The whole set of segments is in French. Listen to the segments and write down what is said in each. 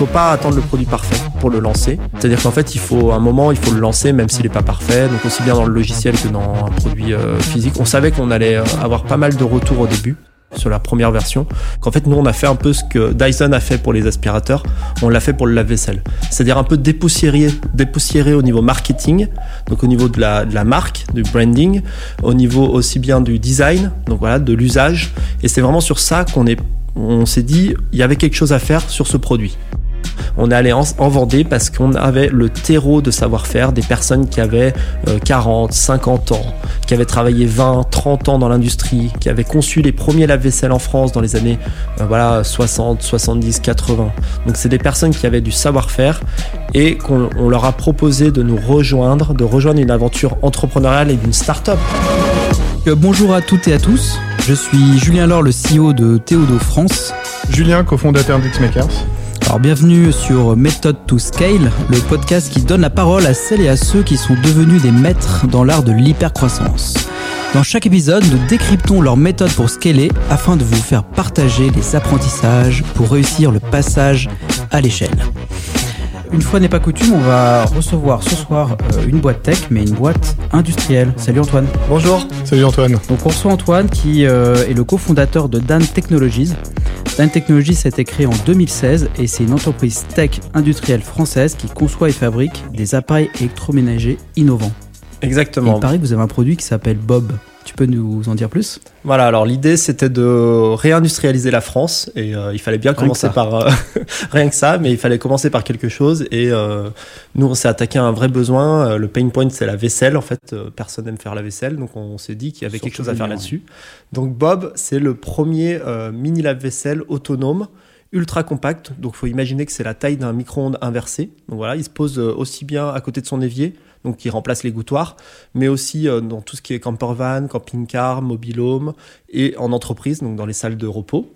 faut pas attendre le produit parfait pour le lancer. C'est-à-dire qu'en fait, il faut un moment, il faut le lancer même s'il n'est pas parfait. Donc aussi bien dans le logiciel que dans un produit euh, physique. On savait qu'on allait euh, avoir pas mal de retours au début sur la première version. Qu'en fait, nous, on a fait un peu ce que Dyson a fait pour les aspirateurs, on l'a fait pour le lave-vaisselle. C'est-à-dire un peu dépoussiérer, dépoussiérer au niveau marketing, donc au niveau de la, de la marque, du branding, au niveau aussi bien du design, donc voilà, de l'usage. Et c'est vraiment sur ça qu'on est, on s'est dit, il y avait quelque chose à faire sur ce produit. On est allé en, Vendée parce qu'on avait le terreau de savoir-faire des personnes qui avaient 40, euh, 50 ans, qui avaient travaillé 20, 30 ans dans l'industrie, qui avaient conçu les premiers lave-vaisselle en France dans les années euh, voilà 60, 70, 80. Donc c'est des personnes qui avaient du savoir-faire et qu'on leur a proposé de nous rejoindre, de rejoindre une aventure entrepreneuriale et d'une start-up. Euh, bonjour à toutes et à tous. Je suis Julien Laure, le CEO de Théodo France. Julien, cofondateur d'Xmakers. Alors bienvenue sur Method to Scale, le podcast qui donne la parole à celles et à ceux qui sont devenus des maîtres dans l'art de l'hypercroissance. Dans chaque épisode, nous décryptons leur méthode pour scaler afin de vous faire partager les apprentissages pour réussir le passage à l'échelle. Une fois n'est pas coutume, on va recevoir ce soir euh, une boîte tech, mais une boîte industrielle. Salut Antoine. Bonjour. Salut Antoine. Donc on reçoit Antoine qui euh, est le cofondateur de Dan Technologies. Dan Technologies a été créé en 2016 et c'est une entreprise tech industrielle française qui conçoit et fabrique des appareils électroménagers innovants. Exactement. il paraît que vous avez un produit qui s'appelle Bob. Tu peux nous en dire plus? Voilà, alors l'idée c'était de réindustrialiser la France et euh, il fallait bien commencer par euh, rien que ça, mais il fallait commencer par quelque chose et euh, nous on s'est attaqué à un vrai besoin. Le pain point c'est la vaisselle en fait, personne n'aime faire la vaisselle donc on s'est dit qu'il y avait quelque chose à faire là-dessus. Donc Bob c'est le premier mini lave-vaisselle autonome ultra compact. Donc, il faut imaginer que c'est la taille d'un micro-ondes inversé. Donc voilà, il se pose aussi bien à côté de son évier donc qui remplace les gouttoirs, mais aussi euh, dans tout ce qui est camper van, camping-car, mobile home et en entreprise, donc dans les salles de repos.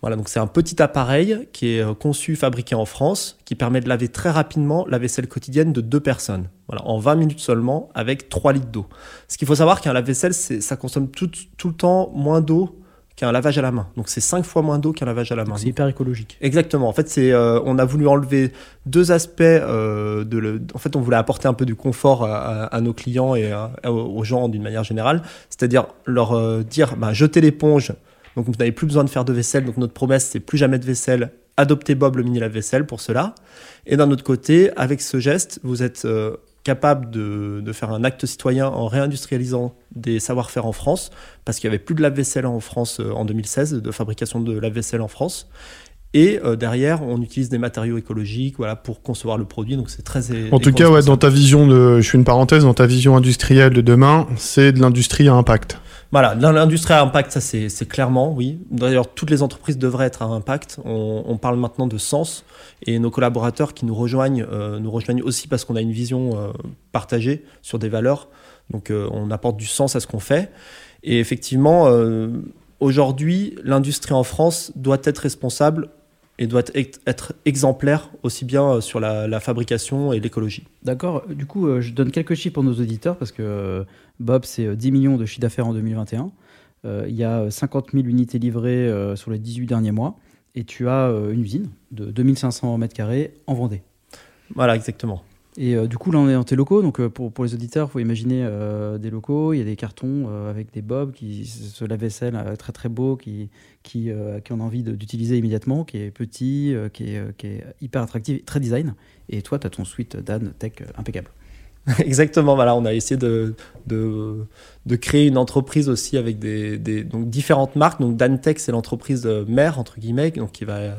Voilà, donc c'est un petit appareil qui est euh, conçu, fabriqué en France, qui permet de laver très rapidement la vaisselle quotidienne de deux personnes. Voilà, en 20 minutes seulement, avec 3 litres d'eau. Ce qu'il faut savoir qu'un lave-vaisselle, ça consomme tout le temps moins d'eau qu'un lavage à la main. Donc c'est cinq fois moins d'eau qu'un lavage à la main. C'est hyper écologique. Exactement. En fait, c'est euh, on a voulu enlever deux aspects. Euh, de le, en fait, on voulait apporter un peu du confort à, nos clients et aux gens d'une manière générale. C'est-à-dire leur euh, dire, bah, jetez l'éponge. Donc vous n'avez plus besoin de faire de vaisselle. Donc notre promesse, c'est plus jamais de vaisselle. Adoptez Bob le mini lave-vaisselle pour cela. Et d'un autre côté, avec ce geste, vous êtes capable de, faire un acte citoyen en réindustrialisant des savoir-faire en France, parce qu'il n'y avait plus de lave-vaisselle en France euh, en 2016, de fabrication de lave-vaisselle en France. Et euh, derrière, on utilise des matériaux écologiques voilà, pour concevoir le produit. Donc c'est très. En tout cas, ouais, dans ta vision de. Je fais une parenthèse, dans ta vision industrielle de demain, c'est de l'industrie à impact. Voilà, l'industrie à impact, ça c'est clairement, oui. D'ailleurs, toutes les entreprises devraient être à impact. On, parle maintenant de sens et nos collaborateurs qui nous rejoignent, euh, nous rejoignent aussi parce qu'on a une vision euh, partagée sur des valeurs. Donc on apporte du sens à ce qu'on fait. Et effectivement, aujourd'hui, l'industrie en France doit être responsable et doit être exemplaire aussi bien sur la, fabrication et l'écologie. D'accord. Du coup, je donne quelques chiffres pour nos auditeurs parce que Bob, c'est 10 millions de chiffre d'affaires en 2021. il y a 50 000 unités livrées sur les 18 derniers mois et tu as euh, une usine de 2500 m2 en Vendée. Voilà, exactement. Et euh, du coup, là, on est dans tes locaux. Donc, euh, pour, pour, les auditeurs, il faut imaginer des locaux. Il y a des cartons avec des bobs, qui se lave-vaisselle très très beau, qui, qui, qui ont envie d'utiliser immédiatement, qui est petit, qui, est, qui est hyper attractif, très design. Et toi, tu as ton suite Dan Tech impeccable. Exactement, voilà, on a essayé de, de, de, créer une entreprise aussi avec des, des donc différentes marques. Donc Dantech, c'est l'entreprise mère, entre guillemets, donc qui, va,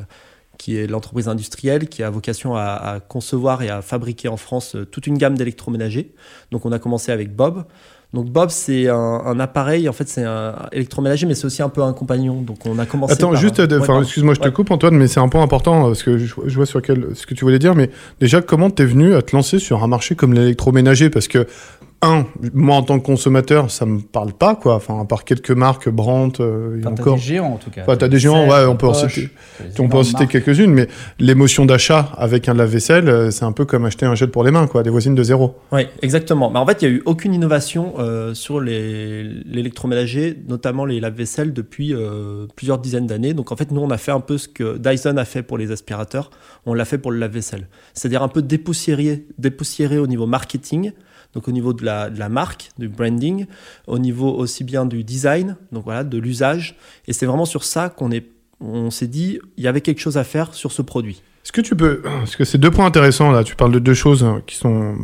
qui est l'entreprise industrielle qui a vocation à, à, concevoir et à fabriquer en France toute une gamme d'électroménagers. Donc on a commencé avec Bob. Donc Bob, c'est un, appareil, en fait, c'est un électroménager, mais c'est aussi un peu un compagnon. Donc on a commencé. Attends, juste, excuse-moi, je te coupe, Antoine, mais c'est un point important parce que je, vois sur quel, ce que tu voulais dire. Mais déjà, comment t'es venu à te lancer sur un marché comme l'électroménager? Parce que un, moi en tant que consommateur, ça me parle pas quoi. Enfin, à part quelques marques, Brandt, euh, Enfin, t'as encore. des géants en tout cas. Enfin, t'as des géants, ouais, on peut en citer- t'as des On peut en énormes citer marques. quelques-unes, mais l'émotion d'achat avec un lave-vaisselle, euh, c'est un peu comme acheter un gel pour les mains, quoi, des voisines de zéro. Oui, exactement. Mais en fait, il n'y a eu aucune innovation euh, sur les- l'électroménager, notamment les lave-vaisselle, depuis euh, plusieurs dizaines d'années. Donc en fait, nous, on a fait un peu ce que Dyson a fait pour les aspirateurs, on l'a fait pour le lave-vaisselle. C'est-à-dire un peu dépoussiérer, dépoussiérer au niveau marketing, donc au niveau de la, de la marque, du branding, au niveau aussi bien du design, donc voilà, de l'usage. Et c'est vraiment sur ça qu'on est, on s'est dit, il y avait quelque chose à faire sur ce produit. Est-ce que tu peux, parce que c'est deux points intéressants là, tu parles de deux choses hein, qui sont,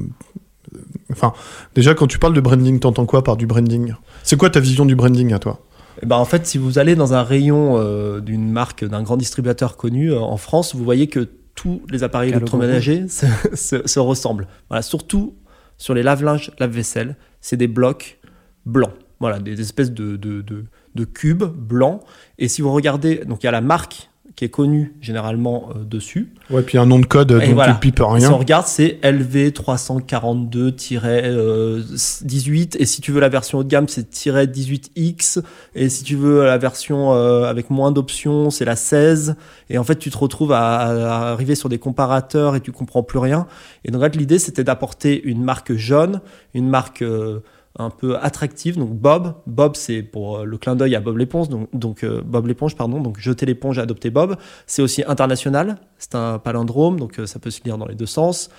enfin, déjà quand tu parles de branding, t'entends quoi par du branding? C'est quoi ta vision du branding à toi? Eh ben, en fait, si vous allez dans un rayon euh, d'une marque, d'un grand distributeur connu euh, en France, vous voyez que tous les appareils électroménagers se, se- se ressemblent. Voilà, surtout sur les lave-linges, lave-vaisselle, c'est des blocs blancs. Voilà, des espèces de, de, de- de cubes blancs. Et si vous regardez, donc il y a la marque qui est connue généralement euh, dessus. Ouais, puis un nom de code Et dont voilà. tu pipes Si on rien. regarde, c'est LV342-18. Et si tu veux la version haut de gamme, c'est -18X. Et si tu veux la version euh, avec moins d'options, c'est la 16. Et en fait, tu te retrouves à, à arriver sur des comparateurs et tu comprends plus rien. Et donc, en fait, l'idée, c'était d'apporter une marque jaune, une marque euh, un peu attractive. Donc, Bob. Bob, c'est pour euh, le clin d'œil à Bob l'éponge. Donc, donc euh, Bob l'éponge, pardon. Donc, jeter l'éponge adopter Bob. C'est aussi international. C'est un palindrome. Donc, euh, ça peut se lire dans les deux sens.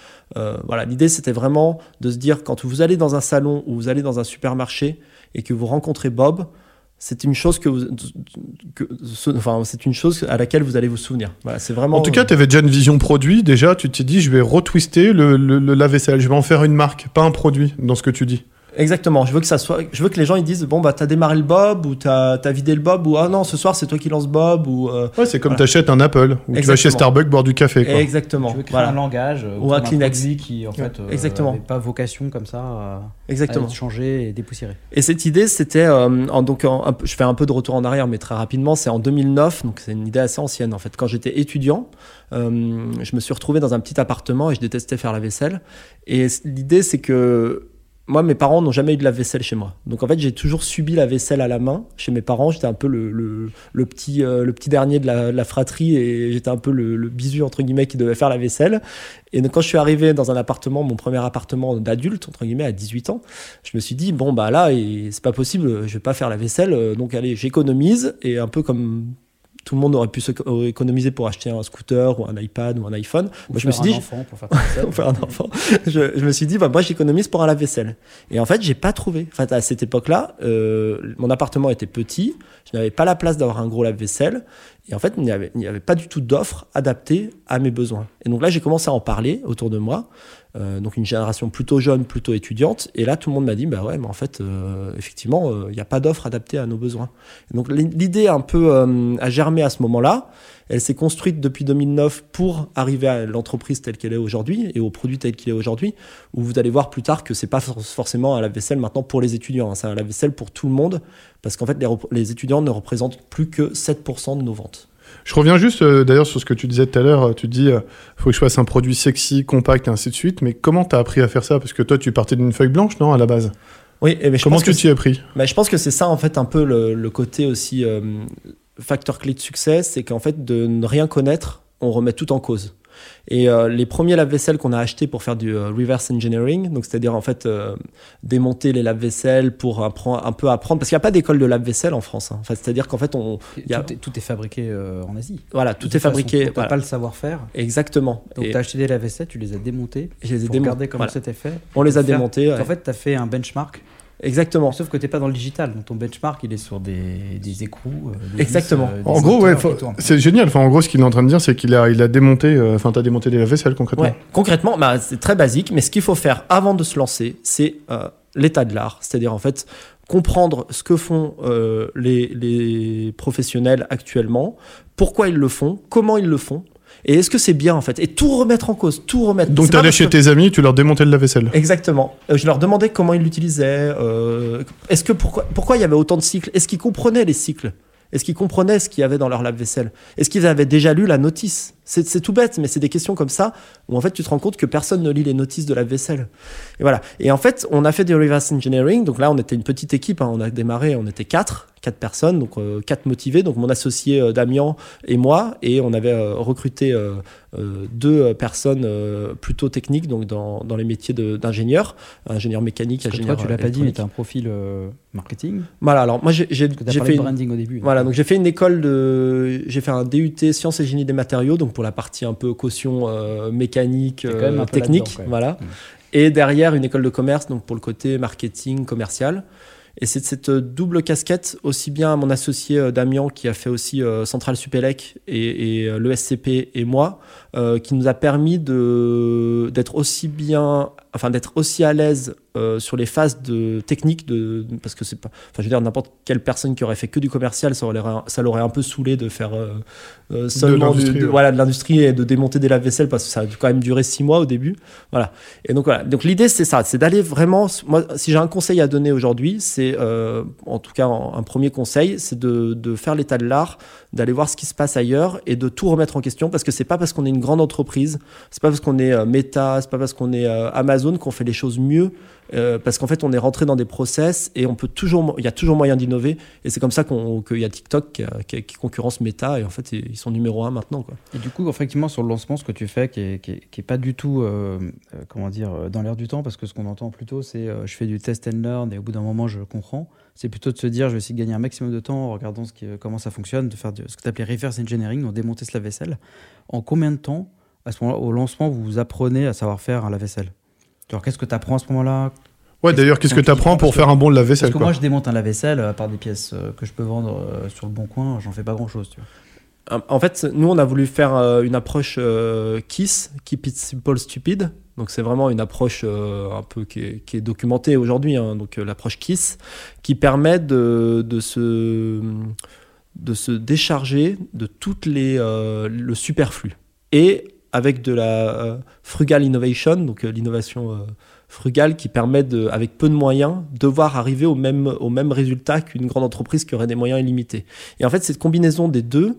Voilà, l'idée c'était vraiment de se dire quand vous allez dans un salon ou vous allez dans un supermarché et que vous rencontrez Bob, c'est une chose que vous, enfin c'est une chose à laquelle vous allez vous souvenir. Voilà, c'est vraiment. En tout cas, tu avais déjà une vision produit. Déjà, tu t'es dit, je vais retwister le, le, le lave-vaisselle. Je vais en faire une marque, pas un produit, dans ce que tu dis. Exactement. Je veux que ça soit, je veux que les gens ils disent bon bah t'as démarré le Bob ou t'as as vidé le Bob ou ah non ce soir c'est toi qui lance Bob ou euh, Ouais, c'est comme Voilà. t'achètes un Apple ou tu vas chez. Starbucks boire du café. Quoi. exactement. Tu veux créer Voilà, un langage euh, Ou un Kleenex. qui en fait euh, exactement. pas vocation comme ça à, à exactement. être changé et dépoussiéré. Et cette idée, c'était, euh, donc, en- un peu- je fais un peu de retour en arrière, mais très rapidement, c'est en 2009, donc c'est une idée assez ancienne en fait. Quand j'étais étudiant, euh, je me suis retrouvé dans un petit appartement et je détestais faire la vaisselle. Et l'idée, c'est que moi, mes parents n'ont jamais eu de la vaisselle chez moi. Donc en fait, j'ai toujours subi la vaisselle à la main chez mes parents. J'étais un peu le, petit, euh, le petit dernier de la, fratrie et j'étais un peu le, le entre guillemets qui devait faire la vaisselle. Et donc quand je suis arrivé dans un appartement, mon premier appartement d'adulte entre guillemets à 18 ans, je me suis dit bon bah là c'est pas possible, je vais pas faire la vaisselle, euh, donc allez j'économise et un peu comme tout le monde aurait pu se- économiser pour acheter un scooter ou un iPad ou un iPhone. Ou Moi je me suis dit enfant pour faire ta vaisselle. pour faire un enfant. Je, je me suis dit, bah, moi, j'économise pour un lave-vaisselle. Et en fait, j'ai pas trouvé. En fait, à cette époque-là, euh, mon appartement était petit. Je n'avais pas la place d'avoir un gros lave-vaisselle. Et en fait, il n'y avait, avait pas du tout d'offre adaptée à mes besoins. Et donc là, j'ai commencé à en parler autour de moi. Euh, donc une génération plutôt jeune, plutôt étudiante. Et là, tout le monde m'a dit, bah ouais, mais en fait, euh, effectivement, euh, il n'y a pas d'offre adaptée à nos besoins. Et donc l'idée un peu euh, a germé à ce moment-là. Elle s'est construite depuis 2009 pour arriver à l'entreprise telle qu'elle est aujourd'hui et au produit tel qu'il est aujourd'hui, où vous allez voir plus tard que c'est pas for- forcément un lave-vaisselle maintenant pour les étudiants, hein. c'est un lave-vaisselle pour tout le monde, parce qu'en fait les, les étudiants ne représentent plus que 7% de nos ventes. Je reviens juste euh, d'ailleurs sur ce que tu disais tout à l'heure. euh, Tu dis, euh, faut que je fasse un produit sexy, compact, et ainsi de suite. Mais comment t'as appris à faire ça? Parce que toi, tu partais d'une feuille blanche, non, à la base? Oui, mais je Comment pense que tu t'y as pris? Mais je pense que c'est ça en fait un peu le, le côté aussi euh, facteur clé de succès, c'est qu'en fait de ne rien connaître, on remet tout en cause. Et euh, les premiers lave-vaisselle qu'on a achetés pour faire du euh, reverse engineering, donc c'est-à-dire en fait euh, démonter les lave-vaisselle pour apprendre, un peu apprendre, parce qu'il n'y a pas d'école de lave-vaisselle en France. hein. Enfin, c'est-à-dire qu'en fait on, Tout, y a- est, tout est fabriqué en Asie. voilà, tout est fabriqué. T'as voilà. pas le savoir-faire. Exactement. Donc Et t'as acheté des lave-vaisselle, tu les as démontés. je les ai démontés. comment Voilà. c'était fait. On les a démontés. ouais. En fait, t'as fait un benchmark. Exactement. Sauf que t'es pas dans le digital. Donc ton benchmark, il est sur des, des écrous. euh, des Exactement. vis, euh, des En gros, ouais, c'est génial. Enfin, en gros, ce qu'il est en train de dire, c'est qu'il a, il a démonté. euh, Enfin, t'as démonté des lave-vaisselle concrètement. Ouais. Concrètement, bah, c'est très basique, mais ce qu'il faut faire avant de se lancer, c'est euh, l'état de l'art. C'est-à-dire, en fait, comprendre ce que font euh, les, les professionnels actuellement, pourquoi ils le font, comment ils le font, et est-ce que c'est bien, en fait? Et tout remettre en cause, tout remettre. Donc, t'allais chez que- tes amis, tu leur démontais le lave-vaisselle. Exactement. Euh, je leur demandais comment ils l'utilisaient. euh, est-ce que pourquoi, pourquoi il y avait autant de cycles? Est-ce qu'ils comprenaient les cycles? Est-ce qu'ils comprenaient ce qu'il y avait dans leur lave-vaisselle? Est-ce qu'ils avaient déjà lu la notice? C'est tout bête, mais c'est des questions comme ça où en fait tu te rends compte que personne ne lit les notices de la vaisselle. Et voilà. Et en fait, on a fait du reverse engineering. Donc là, on était une petite équipe. hein. On a démarré, on était quatre, quatre personnes, donc euh, quatre motivés. Donc mon associé euh, Damien et moi, et on avait euh, recruté euh, deux personnes plutôt techniques, donc dans, dans les métiers d'ingénieur, ingénieur mécanique, Parce que ingénieur toi, tu l'as pas dit, mais as un profil marketing. Voilà. Alors moi, j'ai que fait une, branding au début. Voilà, donc j'ai fait une école de. J'ai fait un DUT sciences et génie des matériaux, donc pour la partie un peu caution euh, mécanique, euh, technique. Voilà. Mm. Et derrière, une école de commerce, donc pour le côté marketing commercial. Et c'est cette double casquette, aussi bien mon associé euh, Damien, qui a fait aussi Centrale Supélec et, et euh, l'ESCP, et moi, qui nous a permis d'être aussi bien, enfin d'être aussi à l'aise euh, sur les phases de technique, de, parce que c'est pas, enfin je veux dire n'importe quelle personne qui aurait fait que du commercial, ça aurait, ça l'aurait un peu saoulé de faire euh, euh, seulement du- de- ouais. voilà de l'industrie et de démonter des lave-vaisselle parce que ça a quand même duré six mois au début, voilà. Et donc voilà, donc l'idée c'est ça, c'est d'aller vraiment, moi si j'ai un conseil à donner aujourd'hui, c'est euh, en tout cas en- un premier conseil, c'est de, de faire l'état de l'art, d'aller voir ce qui se passe ailleurs et de tout remettre en question parce que c'est pas parce qu'on est une grande entreprise, c'est pas parce qu'on est euh, Meta, c'est pas parce qu'on est euh, Amazon qu'on fait les choses mieux. euh, parce qu'en fait, on est rentré dans des process et on peut toujours, il y a toujours moyen d'innover. Et c'est comme ça qu'on- qu'il y a TikTok qui, qui concurrence Meta et en fait, ils sont numéro un maintenant. Quoi. Et du coup, effectivement, sur le lancement, ce que tu fais, qui est, qui est, pas du tout, euh, euh, comment dire, euh, dans l'air du temps, parce que ce qu'on entend plutôt, c'est euh, je fais du test and learn et au bout d'un moment, je comprends. C'est plutôt de se dire, je vais essayer de gagner un maximum de temps en regardant ce qui, euh, comment ça fonctionne, de faire de- ce que tu appelais reverse engineering, donc démonter ce lave-vaisselle. En combien de temps, à ce moment-là, au lancement, vous vous apprenez à savoir faire un lave-vaisselle? Alors, qu'est-ce que tu apprends à ce moment-là? Ouais, d'ailleurs, qu'est-ce que tu apprends prends, pour parce faire un bon Parce lave-vaisselle que quoi moi, je démonte un lave-vaisselle, à part des pièces euh, que je peux vendre euh, sur le bon coin, j'en fais pas grand-chose. En fait, nous, on a voulu faire euh, une approche euh, KISS, Keep It Simple Stupid. Donc, c'est vraiment une approche euh, un peu qui est, documentée aujourd'hui. hein. Donc, euh, l'approche KISS, qui permet de, de, se, de se décharger de toutes les euh, le superflu. Et avec de la euh, frugal innovation, donc l'innovation frugale qui permet, de, avec peu de moyens, devoir arriver au même, au même résultat qu'une grande entreprise qui aurait des moyens illimités. Et en fait, cette combinaison des deux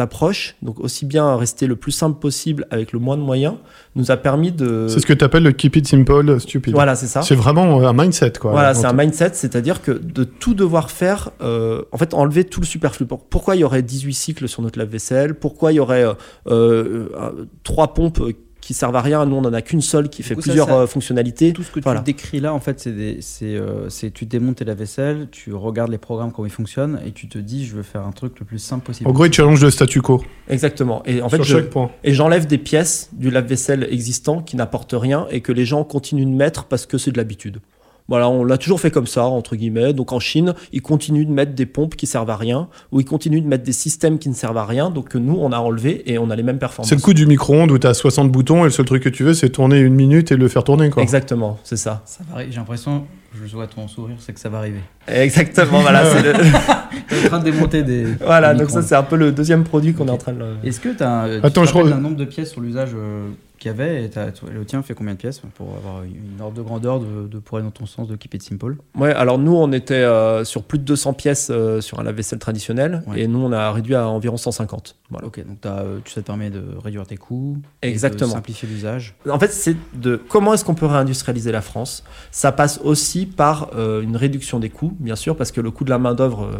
approches, donc aussi bien rester le plus simple possible avec le moins de moyens, nous a permis de... C'est ce que tu appelles le keep it simple, stupid. Voilà, c'est ça. C'est vraiment un mindset, quoi. Voilà, c'est un mindset, c'est-à-dire que de tout devoir faire, euh, en fait, enlever tout le superflu. Pour- Pourquoi il y aurait 18 cycles sur notre lave-vaisselle? Pourquoi il y aurait euh, euh, euh, trois pompes qui servent à rien Nous, on en a qu'une seule qui fait coup, plusieurs ça- euh, fonctionnalités. Tout ce que Voilà. tu décris là, en fait, c'est des- c'est euh, tu démontes la vaisselle, tu regardes les programmes comment ils fonctionnent et tu te dis, je veux faire un truc le plus simple possible. En gros, il challenge le statu quo Exactement. Et en fait, sur je- chaque point. et j'enlève des pièces du lave-vaisselle existant qui n'apportent rien et que les gens continuent de mettre parce que c'est de l'habitude. Voilà, on l'a toujours fait comme ça, entre guillemets. Donc en Chine, ils continuent de mettre des pompes qui servent à rien, ou ils continuent de mettre des systèmes qui ne servent à rien, donc que nous, on a enlevé et on a les mêmes performances. C'est le coup du micro-ondes où tu as 60 boutons et le seul truc que tu veux, c'est tourner une minute et le faire tourner, quoi. Exactement, c'est ça. Ça J'ai l'impression, je vois ton sourire, c'est que ça va arriver. Exactement, voilà. c'est le- en train de démonter des. voilà, des donc ça, c'est un peu le deuxième produit qu'on est en train de. Est-ce que tu as un, Attends, tu je re- un nombre de pièces sur l'usage euh, qu'il y avait et le tien fait combien de pièces pour avoir une ordre de grandeur de, de pour aller dans ton sens de Keep It Simple? Ouais, alors nous, on était euh, sur plus de 200 pièces euh, sur un lave-vaisselle traditionnel, Ouais. et nous, on a réduit à environ 150. Voilà. Ok, donc euh, tu- ça te permet de réduire tes coûts, et Exactement. de simplifier l'usage? En fait, c'est de comment est-ce qu'on peut réindustrialiser la France? Ça passe aussi par euh, une réduction des coûts, bien sûr, parce que le coût de la main d'œuvre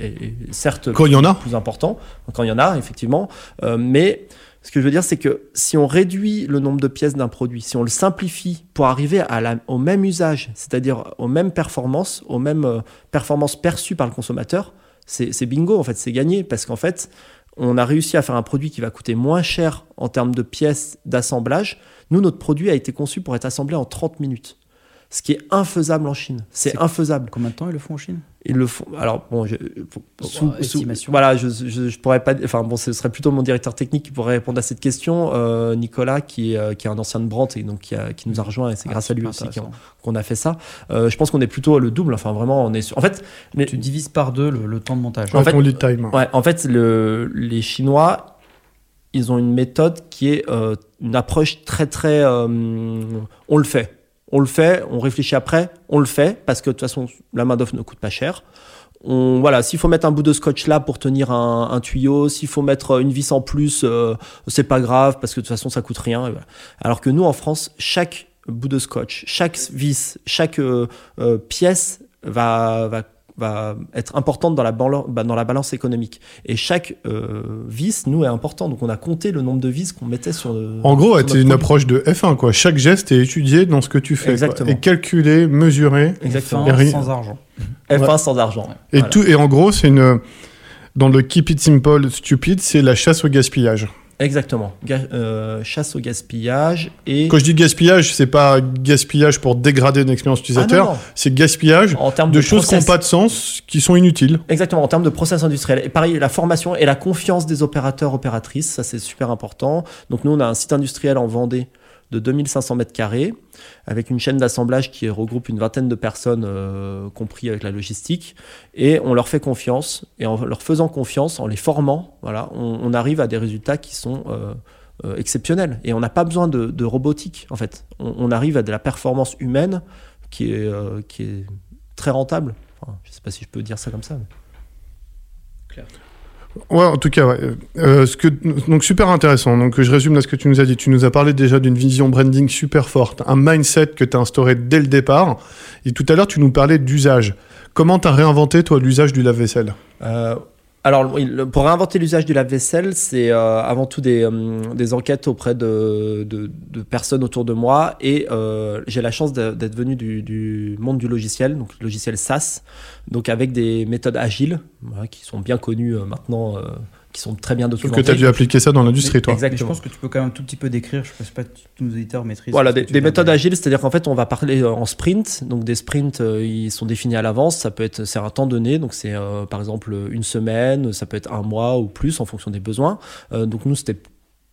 est, est certes Quand il y en a. plus important quand il y en a, effectivement. Euh, mais ce que je veux dire, c'est que si on réduit le nombre de pièces d'un produit, si on le simplifie pour arriver au même usage, c'est-à-dire aux mêmes performances, aux mêmes euh, performances perçues par le consommateur, c'est c'est bingo, en fait, c'est gagné, parce qu'en fait, on a réussi à faire un produit qui va coûter moins cher en termes de pièces d'assemblage. Nous, notre produit a été conçu pour être assemblé en 30 minutes. Ce qui est infaisable en Chine. C'est infaisable. Combien de temps ils le font en Chine? Ils le font. Alors, bon, je, Bon, estimation. voilà, je, je, je pourrais pas. Enfin, bon, ce serait plutôt mon directeur technique qui pourrait répondre à cette question. Euh, Nicolas, qui est, euh, qui est un ancien de Brandt et donc qui, a- qui nous a rejoint, et c'est Ah, grâce à lui aussi qu'on a fait ça. Euh, je pense qu'on est plutôt le double. Enfin, vraiment, on est. Sur... En fait, les- Tu divises par deux le, le temps de montage. En fait- ton lead time. Ouais, en fait, le, les Chinois, ils ont une méthode qui est euh, une approche très, très. euh, on le fait. On le fait, on réfléchit après, on le fait, parce que de toute façon, la main-d'œuvre ne coûte pas cher. voilà, s'il faut mettre un bout de scotch là pour tenir un, tuyau, s'il faut mettre une vis en plus, euh, c'est pas grave parce que de toute façon ça coûte rien. Alors que nous en France, chaque bout de scotch, chaque vis, chaque euh, euh, pièce va, va va être importante dans la, balance, dans la balance économique. Et chaque euh, vis, nous, est important. Donc on a compté le nombre de vis qu'on mettait sur. le- En gros, c'est une produit. approche de F1, quoi. Chaque geste est étudié dans ce que tu fais. quoi. Exactement. Et calculé, mesuré. Exactement. Et F1 rien- sans argent. F1 Ouais. sans argent. Et, Voilà. tout, et en gros, c'est une. Dans le Keep It Simple Stupid, c'est la chasse au gaspillage. Exactement. Ga- euh, chasse au gaspillage et. Quand je dis gaspillage, c'est pas gaspillage pour dégrader une expérience Ah, utilisateur, non. c'est gaspillage En termes de de, choses qui n'ont pas de sens, qui sont inutiles. Exactement, en termes de process industriel. Et pareil, la formation et la confiance des opérateurs, opératrices, ça c'est super important. Donc nous, on a un site industriel en Vendée de 2500 mètres carrés, avec une chaîne d'assemblage qui regroupe une vingtaine de personnes, euh, compris avec la logistique. Et on leur fait confiance. Et en leur faisant confiance, en les formant, on, arrive à des résultats qui sont euh, euh, exceptionnels. Et on n'a pas besoin de, robotique, en fait. On, arrive à de la performance humaine qui est, très rentable. Je ne sais pas si je peux dire ça comme ça. Ouais, en tout cas, ouais. Euh, ce que, donc super intéressant. Donc je résume là ce que tu nous as dit. Tu nous as parlé déjà d'une vision branding super forte, un mindset que tu as instauré dès le départ. Et tout à l'heure, tu nous parlais d'usage. Comment tu as réinventé, toi, l'usage du lave-vaisselle? Euh, alors, le- pour réinventer l'usage du lave-vaisselle, c'est euh, avant tout des, euh, des enquêtes auprès de, de- de personnes autour de moi. Et euh, j'ai la chance d'être venu du, du monde du logiciel, donc logiciel SaaS, donc avec des méthodes agiles, voilà, qui sont bien connues euh, maintenant, euh, qui sont très bien Sauf documentées. que tu as dû appliquer ça dans l'industrie, toi. Mais je Exactement. pense que tu peux quand même un tout petit peu décrire, je ne sais pas si tous nos auditeurs maîtrisent. Voilà, des, méthodes dire. agiles, c'est-à-dire qu'en fait, on va parler euh, en sprint. Donc, des sprints, euh, ils sont définis à l'avance. Ça peut être, c'est un temps donné. Donc, c'est euh, par exemple une semaine, ça peut être un mois ou plus en fonction des besoins. Euh, donc, nous, c'était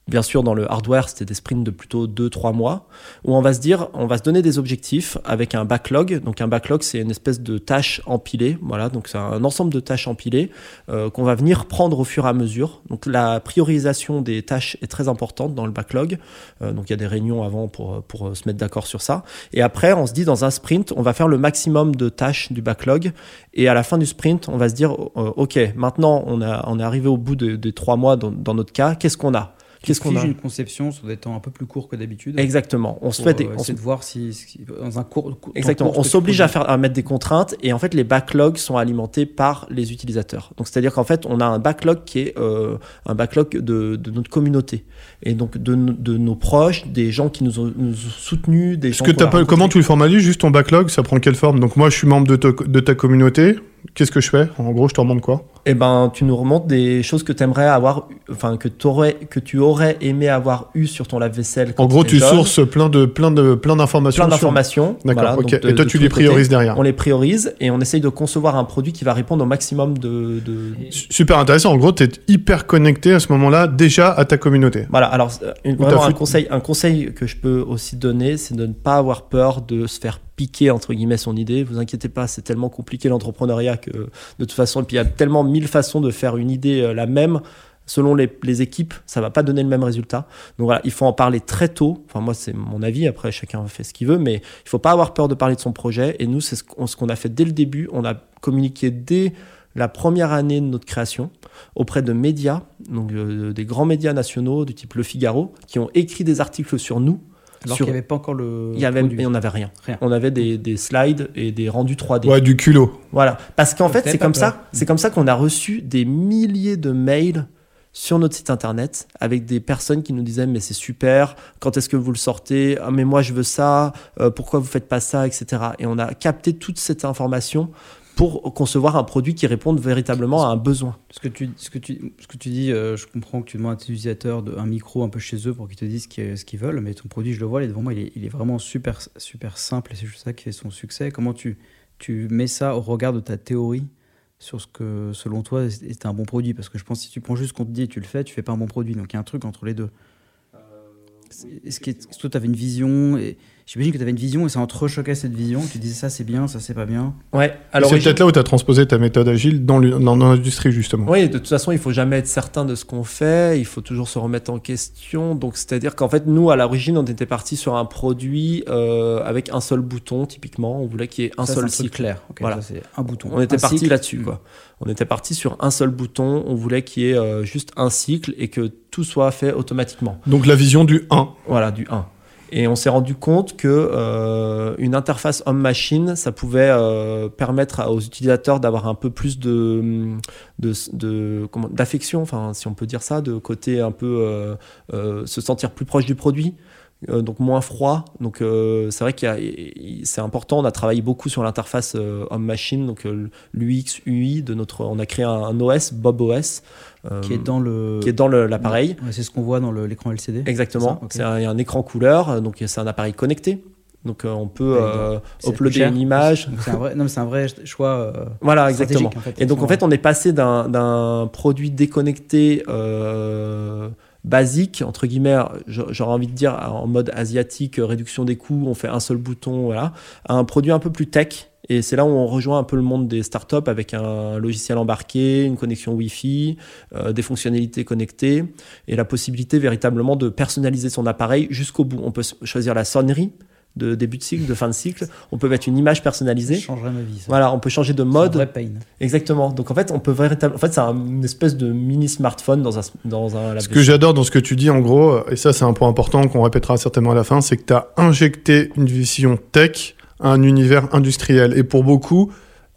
bien sûr dans le hardware, c'était des sprints de plutôt 2-3 mois où on va se dire, on va se donner des objectifs avec un backlog. Donc, un backlog, c'est une espèce de tâches empilées. Voilà, donc c'est un ensemble de tâches empilées euh, qu'on va venir prendre au fur et à mesure. Donc, la priorisation des tâches est très importante dans le backlog. Euh, donc il y a des réunions avant pour, pour euh, se mettre d'accord sur ça. Et après, on se dit dans un sprint, on va faire le maximum de tâches du backlog. Et à la fin du sprint, on va se dire, OK, maintenant on, a, on est arrivé au bout de- des trois mois dans, notre cas, qu'est-ce qu'on a? Qu'est-ce qu'on a une conception sur des temps un peu plus courts que d'habitude. Exactement. On se fait des- euh, on se- de voir si, si- dans un court. Exactement. court, On s'oblige à, faire, à mettre des contraintes et en fait les backlogs sont alimentés par les utilisateurs. Donc c'est-à-dire qu'en fait on a un backlog qui est euh, un backlog de, de notre communauté et donc de, de nos proches, des gens qui nous ont, nous ont soutenus, des gens que qu'on t'as a pas- comment tu le formalises Juste ton backlog, ça prend quelle forme? Donc moi, je suis membre de, ta- de ta communauté. Qu'est-ce que je fais? En gros, je te remonte quoi? Eh ben, tu nous remontes des choses que tu aimerais avoir, enfin que, t'aurais- que tu aurais aimé avoir eu sur ton lave-vaisselle. En gros, tu jeune. sources plein de plein de plein d'informations. plein sur- d'informations. D'accord. voilà, ok. de- Et toi, tu les priorises derrière. On les priorise et on essaye de concevoir un produit qui va répondre au maximum de. de- Super intéressant. En gros, tu es hyper connecté à ce moment-là déjà à ta communauté. Voilà. Alors, euh, une- vraiment un fait- conseil, un conseil que je peux aussi donner, c'est de ne pas avoir peur de se faire piquer entre guillemets son idée. Vous inquiétez pas, c'est tellement compliqué l'entrepreneuriat que de toute façon, et puis il y a tellement mille façons de faire une idée euh, la même. Selon les, équipes, ça va pas donner le même résultat. Donc voilà, il faut en parler très tôt. Enfin moi c'est mon avis. Après chacun fait ce qu'il veut, mais il faut pas avoir peur de parler de son projet. Et nous c'est ce qu'on ce qu'on a fait dès le début. On a communiqué dès la première année de notre création auprès de médias, donc euh, des grands médias nationaux du type Le Figaro, qui ont écrit des articles sur nous. Alors sur- qu'il n'y avait pas encore le. il y avait, produit. et on n'avait rien. Rien. On avait des, des slides et des rendus 3D. Ouais, du culot. Voilà. Parce qu'en fait, c'est comme ça, c'est comme ça qu'on a reçu des milliers de mails sur notre site internet avec des personnes qui nous disaient mais c'est super, quand est-ce que vous le sortez? Ah, mais moi je veux ça, euh, pourquoi vous faites pas ça, etc. Et on a capté toute cette information pour concevoir un produit qui réponde véritablement à un besoin. Ce que tu, ce que tu, ce que tu dis, euh, je comprends que tu demandes à tes utilisateurs de, un micro un peu chez eux pour qu'ils te disent ce qu'ils ce qu'ils veulent, mais ton produit, je le vois, il est devant moi, il est, il est vraiment super, super simple et c'est juste ça qui fait son succès. Comment tu, tu mets ça au regard de ta théorie sur ce que, selon toi, est un bon produit? Parce que je pense que si tu prends juste ce qu'on te dit et tu le fais, tu fais pas un bon produit. Donc il y a un truc entre les deux. Est-ce que est-ce que toi, tu avais une vision et, J'imagine que tu avais une vision et ça entrechoquait cette vision. Tu disais ça c'est bien, ça c'est pas bien. Ouais. Alors c'est peut-être là où tu as transposé ta méthode agile dans l'industrie justement. Oui, de toute façon, il faut jamais être certain de ce qu'on fait. Il faut toujours se remettre en question. Donc c'est-à-dire qu'en fait, nous à l'origine, on était parti sur un produit euh, avec un seul bouton typiquement. On voulait qu'il y ait un Ça, seul cycle. clair. Voilà. ça, c'est un bouton. On était parti là-dessus, quoi. On était parti sur un seul bouton. On voulait qu'il y ait euh, juste un cycle et que tout soit fait automatiquement. Donc la vision du 1. Voilà, du 1. Et on s'est rendu compte que euh, une interface homme-machine, ça pouvait euh, permettre aux utilisateurs d'avoir un peu plus de, d'affection, enfin si on peut dire ça, de côté un peu euh, se sentir plus proche du produit. donc moins froid. Donc c'est vrai qu'il y a- c'est important. On a travaillé beaucoup sur l'interface homme-machine, donc l'UX, UI de notre. On a créé un, OS, Bob OS, Qui est dans le. qui est dans l'appareil. Ouais, c'est ce qu'on voit dans l'écran LCD. Exactement. C'est ça, ok. C'est un, il y a un écran couleur, euh, donc c'est un appareil connecté. Donc euh, on peut euh, uploader cher. une image. C'est un vrai, non, un vrai choix. euh, Voilà, exactement. en fait, Et donc en fait, on est passé d'un produit déconnecté euh, basique, entre guillemets, j'a- j'aurais envie de dire en mode asiatique, euh, réduction des coûts, on fait un seul bouton, voilà, à un produit un peu plus tech. Et c'est là où on rejoint un peu le monde des startups avec un logiciel embarqué, une connexion Wi-Fi, euh, des fonctionnalités connectées et la possibilité véritablement de personnaliser son appareil jusqu'au bout. On peut choisir la sonnerie de début de cycle, de fin de cycle. On peut mettre une image Ça personnalisée. changerait ma vie. ça. Voilà, on peut changer de mode. vrai pain. Exactement. Donc en fait, on peut véritablement. En fait, c'est un- une espèce de mini smartphone dans un dans un. Ce que j'adore dans ce que tu dis, en gros, et ça c'est un point important qu'on répétera certainement à la fin, c'est que tu as injecté une vision tech un univers industriel. Et pour beaucoup,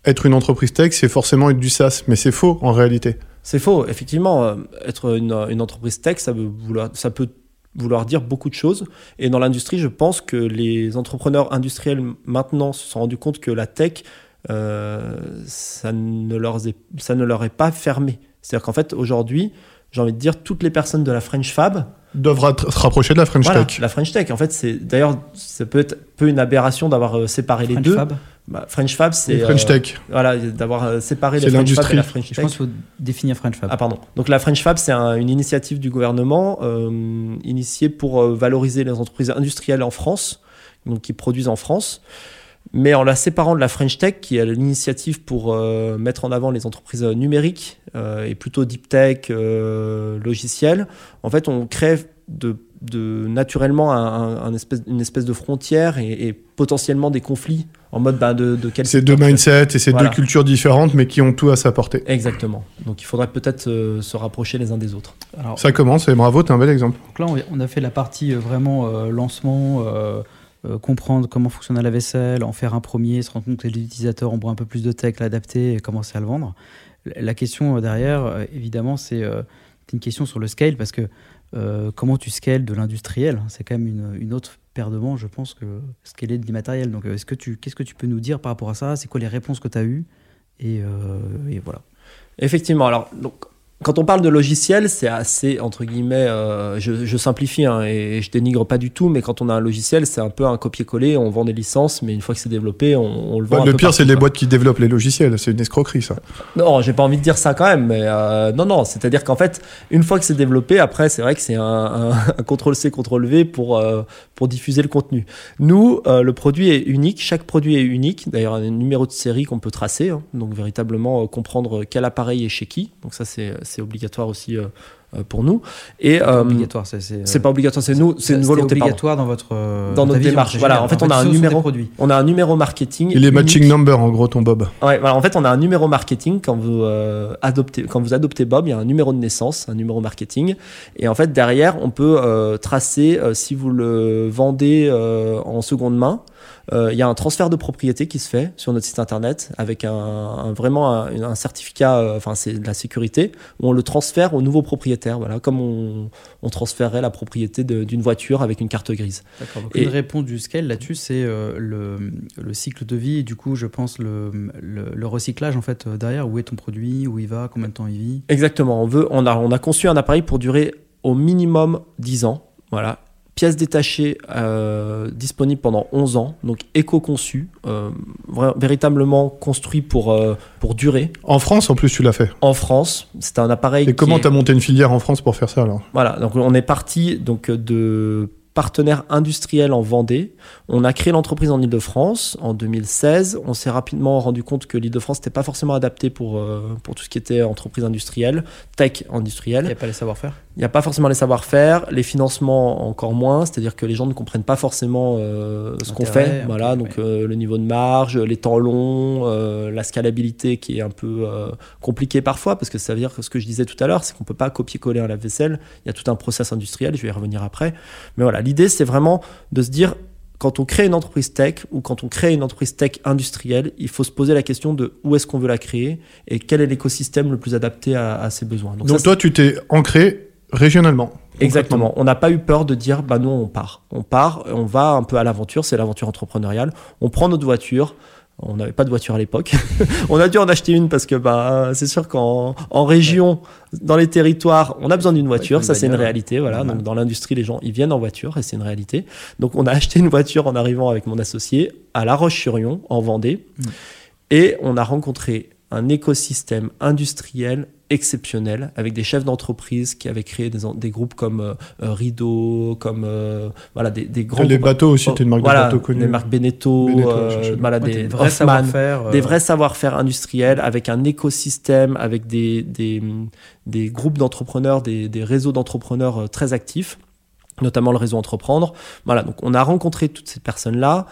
être une entreprise tech, c'est forcément être du SaaS, mais c'est faux en réalité. C'est faux. Effectivement, euh, être une, entreprise tech, ça, vouloir, ça peut vouloir dire beaucoup de choses. Et dans l'industrie, je pense que les entrepreneurs industriels maintenant se sont rendus compte que la tech, euh, ça, ne leur est, ça ne leur est pas fermé. C'est-à-dire qu'en fait, aujourd'hui, j'ai envie de dire, toutes les personnes de la French Fab, Doivent ra- se rapprocher de la French voilà, Tech. la French Tech, en fait, c'est d'ailleurs, ça peut être un peu une aberration d'avoir euh, séparé les French deux. Fab. Bah, French Fab, c'est French euh, Tech. voilà, d'avoir euh, séparé C'est les French Fab et l'industrie. la French Je Tech. pense qu'il faut définir French Fab. Ah pardon. Donc la French Fab, c'est un- une initiative du gouvernement euh, initiée pour euh, valoriser les entreprises industrielles en France, donc qui produisent en France, mais en la séparant de la French Tech, qui est l'initiative pour euh, mettre en avant les entreprises numériques euh, et plutôt deep tech, euh, logiciels. En fait, on crée de, de naturellement un, un- un espèce, une espèce de frontière et, et potentiellement des conflits en mode bah, de, de quel C'est deux mindsets et c'est Voilà. deux cultures différentes, mais qui ont tout à s'apporter. Exactement. Donc il faudrait peut-être euh, se rapprocher les uns des autres. Alors, Ça commence, et bravo, t'es un bel exemple. donc là, on- on a fait la partie euh, vraiment euh, lancement, euh, comprendre comment fonctionne la vaisselle, en faire un premier, se rendre compte que les utilisateurs ont un peu plus de tech, l'adapter et commencer à le vendre. La question euh, derrière, euh, évidemment, c'est une question sur le scale parce que comment tu scales de l'industriel? C'est quand même une, une autre paire de manches, je pense, que scaler de l'immatériel. Donc, est-ce que tu, qu'est-ce que tu peux nous dire par rapport à ça? C'est quoi les réponses que tu as eues? Et, et voilà. Effectivement. Alors, donc, quand on parle de logiciel, c'est assez, entre guillemets, euh, je, je simplifie hein, et je dénigre pas du tout, mais quand on a un logiciel, c'est un peu un copier-coller, on vend des licences, mais une fois que c'est développé, on, on le vend. Un le peu pire, c'est les boîtes qui développent les logiciels. C'est une escroquerie, ça. Non, j'ai pas envie de dire ça quand même, mais euh, non, non, c'est-à-dire qu'en fait, une fois que c'est développé, après, c'est vrai que c'est un, un, un CTRL-C, CTRL-V pour, euh, pour diffuser le contenu. Nous, le produit est unique, chaque produit est unique, d'ailleurs, un numéro de série qu'on peut tracer, hein, donc véritablement comprendre quel appareil est chez qui, donc ça, c'est c'est obligatoire aussi euh, euh, pour nous. Et C'est euh, obligatoire, c'est, c'est, c'est pas obligatoire, c'est nous, c'est une volonté. pardon. obligatoire dans votre Dans notre vision, démarche, c'est voilà. En fait, on a un numéro- produits. On a un numéro marketing. Il est matching number, en gros, ton Bob. Ouais, voilà, en fait, on a un numéro marketing quand vous euh, adoptez, quand vous adoptez Bob, il y a un numéro de naissance, un numéro marketing, et en fait derrière, on peut euh, tracer euh, si vous le vendez euh, en seconde main. Euh, Il y a un transfert de propriété qui se fait sur notre site internet avec un, un- vraiment un, un certificat, euh, enfin c'est de la sécurité, où on le transfère au nouveau propriétaire, voilà, comme on, on transférerait la propriété d'une voiture avec une carte grise. D'accord. Donc Et- une réponse du scale là-dessus, c'est euh, le, le cycle de vie et du coup, je pense le, le, le recyclage en fait derrière. Où est ton produit Où il va Combien de temps il vit? Exactement. On, veut, on, a, on a conçu un appareil pour durer au minimum 10 ans. Voilà. Pièces détachées euh, disponibles pendant 11 ans. Donc éco-conçu. euh, véritablement construit pour, euh, pour durer. En France, en plus, tu l'as fait. En France, c'est un appareil. Et qui comment est- t'as monté une filière en France pour faire ça, alors? Voilà. Donc on est parti donc, de partenaire industriel en Vendée. On a créé l'entreprise en Ile-de-France en 2016. On s'est rapidement rendu compte que l'Ile-de-France n'était pas forcément adapté pour, euh, pour tout ce qui était entreprise industrielle, tech Il industrielle. n'y a pas les savoir-faire? Il n'y a pas forcément les savoir-faire, les financements encore moins, c'est-à-dire que les gens ne comprennent pas forcément euh, ce qu'on fait. Voilà, donc ouais. euh, le niveau de marge, les temps longs, euh, la scalabilité qui est un peu euh, compliquée parfois, parce que ça veut dire que ce que je disais tout à l'heure, c'est qu'on peut pas copier-coller un lave-vaisselle. Il y a tout un process industriel, je vais y revenir après. Mais voilà, l'idée c'est vraiment de se dire, quand on crée une entreprise tech ou quand on crée une entreprise tech industrielle, il faut se poser la question de où est-ce qu'on veut la créer et quel est l'écosystème le plus adapté à, à ses besoins. Donc, ça, toi, tu t'es ancré régionalement. Exactement. On n'a pas eu peur de dire, bah nous on part. On part, on va un peu à l'aventure, c'est l'aventure entrepreneuriale. On prend notre voiture. On n'avait pas de voiture à l'époque. on a dû en acheter une parce que bah, c'est sûr qu'en en région, dans les territoires, on a besoin d'une voiture. Ouais, ça, c'est une réalité. Voilà. Donc, dans l'industrie, les gens, ils viennent en voiture et c'est une réalité. Donc, on a acheté une voiture en arrivant avec mon associé à La Roche-sur-Yon, en Vendée. Mm. Et on a rencontré un écosystème industriel exceptionnel avec des chefs d'entreprise qui avaient créé des, groupes comme euh, euh, Rideau, comme euh, voilà, des, des grands les bateaux aussi, t'es une marque voilà, de bateaux connue. Des marques Beneteau, euh, voilà, Ouais, des, des vrais savoir-faire. euh, des vrais savoir-faire industriels avec un écosystème, avec des, des, des groupes d'entrepreneurs, des, des réseaux d'entrepreneurs très actifs, notamment le réseau Entreprendre. Voilà, donc on a rencontré toutes ces personnes-là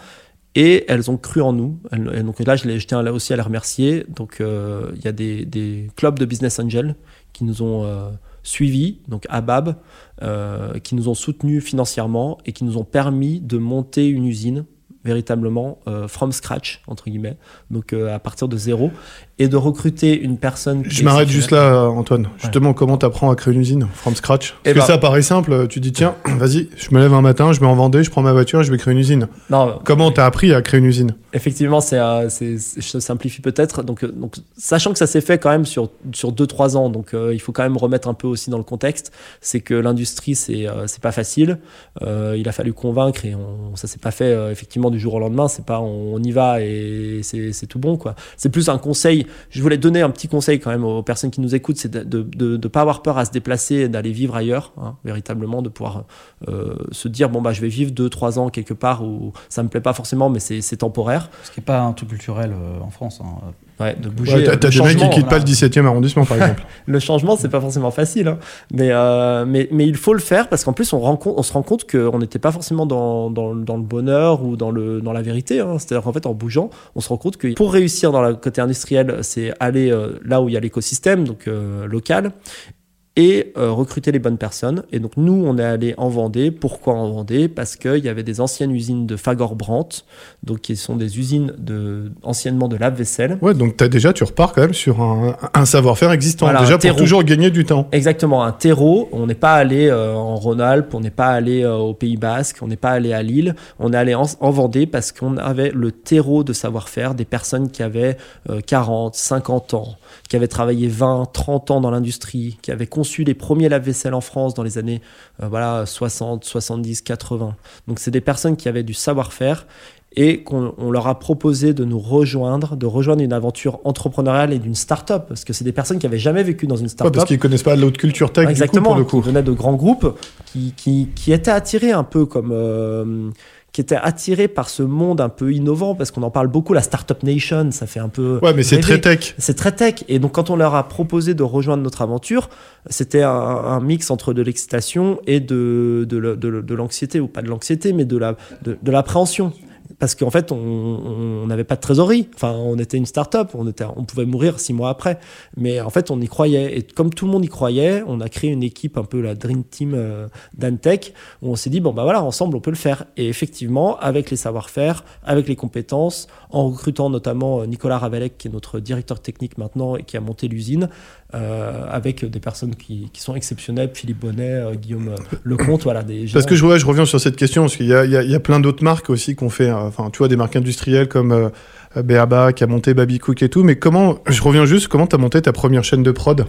et elles ont cru en nous. Donc là, je, tiens aussi à les remercier. Donc euh, il y a des, clubs de business angels qui nous ont euh, suivis, donc ABAB, euh, qui nous ont soutenus financièrement et qui nous ont permis de monter une usine véritablement from scratch entre guillemets donc à partir de zéro et de recruter une personne qui Je m'arrête juste là, Antoine. Justement, comment t'apprends à créer une usine from scratch Parce Eh que ben- ça paraît simple. Tu dis, tiens, vas-y, je me lève un matin, je vais en Vendée, je prends ma voiture et je vais créer une usine. non Comment t'as appris à créer une usine Effectivement, c'est, euh, je simplifie peut-être. Donc, euh, donc, sachant que ça s'est fait quand même sur sur deux trois ans, donc euh, il faut quand même remettre un peu aussi dans le contexte. C'est que l'industrie, c'est euh, c'est pas facile. Euh, il a fallu convaincre et on, ça s'est pas fait effectivement du jour au lendemain. C'est pas on, on y va et c'est c'est tout bon quoi. C'est plus un conseil. Je voulais donner un petit conseil quand même aux personnes qui nous écoutent, c'est de de pas avoir peur à se déplacer, d'aller vivre ailleurs, hein, véritablement, de pouvoir euh, se dire bon bah je vais vivre deux trois ans quelque part où ça me plaît pas forcément, mais c'est temporaire. Ce qui n'est pas un truc culturel euh, en France. hein. Ouais, de bouger. Ouais, T'as le t'as des mecs qui changement, quittent pas le 17e arrondissement, par exemple. Le changement, c'est pas forcément facile, hein. mais, euh, mais mais il faut le faire parce qu'en plus on, rend on se rend compte qu'on n'était pas forcément dans, dans, dans le bonheur ou dans le dans la vérité. Hein. C'est-à-dire qu'en fait, en bougeant, on se rend compte que pour réussir dans le côté industriel, c'est aller euh, là où il y a l'écosystème, donc euh, local, et euh, recruter les bonnes personnes. Et donc nous, on est allé en Vendée. Pourquoi en Vendée? Parce qu'il y avait des anciennes usines de Fagor-Brandt, donc qui sont des usines de anciennement de lave-vaisselle. Ouais, donc t'as déjà, tu repars quand même sur un, un savoir-faire existant. Voilà, déjà pour toujours gagner du temps. Exactement, un terreau. On n'est pas allé euh, en Rhône-Alpes, on n'est pas allé euh, au Pays Basque, on n'est pas allé à Lille. On est allé en, en Vendée parce qu'on avait le terreau de savoir-faire des personnes qui avaient euh, 40, 50 ans, qui avaient travaillé 20, 30 ans dans l'industrie, qui avaient conçu les premiers lave-vaisselle en France dans les années euh, voilà 60, 70, 80. Donc c'est des personnes qui avaient du savoir-faire et qu'on on leur a proposé de nous rejoindre, de rejoindre une aventure entrepreneuriale et d'une start-up parce que c'est des personnes qui avaient jamais vécu dans une Ouais, start-up. parce qu'ils connaissent pas l'autre culture tech, du coup, Exactement, pour le coup. qui venaient de grands groupes, qui, qui, qui étaient attirés un peu comme... euh, qui étaient attirés par ce monde un peu innovant, parce qu'on en parle beaucoup, la Startup Nation, ça fait un peu... Ouais, mais c'est très tech. C'est très tech. Et donc, quand on leur a proposé de rejoindre notre aventure, c'était un, un mix entre de l'excitation et de, de, de l'anxiété, ou pas de l'anxiété, mais de la- de, de l'appréhension. Parce qu'en fait, on- n'avait pas de trésorerie. Enfin, on était une start-up. On, était, on pouvait mourir six mois après. Mais en fait, on y croyait. Et comme tout le monde y croyait, on a créé une équipe un peu la Dream Team euh, d'Antech, où on s'est dit, bon, bah voilà, ensemble, on peut le faire. Et effectivement, avec les savoir-faire, avec les compétences, en recrutant notamment euh, Nicolas Ravelec, qui est notre directeur technique maintenant et qui a monté l'usine, euh, avec des personnes qui, qui sont exceptionnelles, Philippe Bonnet, euh, Guillaume Lecomte, voilà. Des Parce que je, ouais, je reviens sur cette question, parce qu'il y a, y y plein d'autres marques aussi qu'on fait, enfin, tu vois, des marques industrielles comme euh, Beaba qui a monté Baby Cook et tout, mais comment, je reviens juste, comment t'as monté ta première chaîne de prod?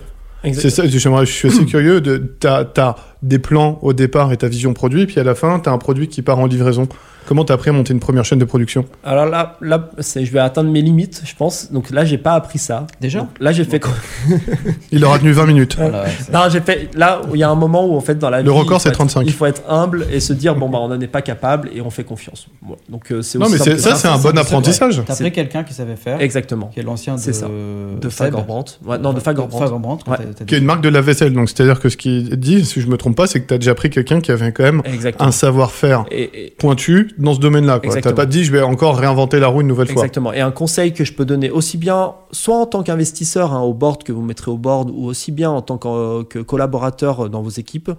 C'est ça, je suis assez curieux de, t'as, t'as des plans au départ et ta vision produit, puis à la fin, tu as un produit qui part en livraison. Comment t'as appris à monter une première chaîne de production? Alors là, là c'est- je vais atteindre mes limites, je pense. Donc là, j'ai pas appris ça. Déjà? Donc là, j'ai fait quoi? Il aura tenu 20 minutes. Voilà, Non, j'ai fait. Là, il y a un moment où en fait dans la Le vie, record, c'est être- 35. Il faut être humble et se dire bon bah on n'en est pas capable et on fait confiance. Bon, donc euh, c'est Non, mais ça, c'est un bon apprentissage. T'as C'est- pris quelqu'un qui savait faire, Exactement. qui est l'ancien de, C'est ça. De Seb. Fagerbrandt. Ouais, non, de. Fagerbrandt, quand Ouais. t'as- t'as Qui est une marque de lave-vaisselle. Donc, c'est-à-dire que ce qu'il dit, si je me trompe pas, c'est que tu as déjà pris quelqu'un qui avait quand même Exactement. un savoir-faire Et, et- pointu dans ce domaine-là. quoi. T'as Exactement. pas dit, je vais encore réinventer la roue une nouvelle fois. Exactement. Et un conseil que je peux donner aussi bien, soit en tant qu'investisseur hein, au board que vous mettrez au board, ou aussi bien en tant que, que collaborateur dans vos équipes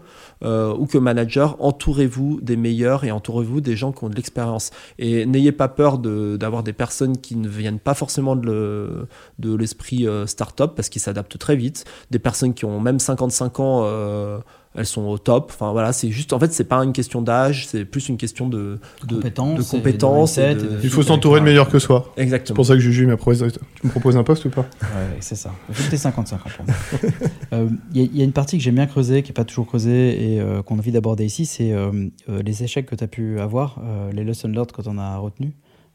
euh, ou que manager, entourez-vous des meilleurs et entourez-vous des gens qui ont de l'expérience. Et n'ayez pas peur de- d'avoir des personnes qui ne viennent pas forcément de le- de l'esprit euh, start-up parce qu'ils s'adaptent très vite. Des personnes qui ont même 55 ans. euh, elles sont au top. Enfin voilà, c'est juste. En fait, c'est pas une question d'âge, c'est plus une question de, de, compétences de et de compétences et mindset de- et de- Il faut s'entourer de meilleurs que soi. C'est Exactement. pour ça que Juju m'a proposé. Tu me proposes un poste ou pas Ouais, c'est ça. Il t'aies 55 ans pour moi. Euh, Il y, a- il y a une partie que j'aime bien creuser, qui n'est pas toujours creusée et euh, qu'on a envie d'aborder ici, c'est euh, euh, les échecs que tu as pu avoir, euh, les lessons learned que tu en as retenu.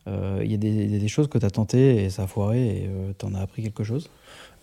Euh, Il y a des, des- choses que tu as tentées et ça a foiré et tu en as appris quelque chose?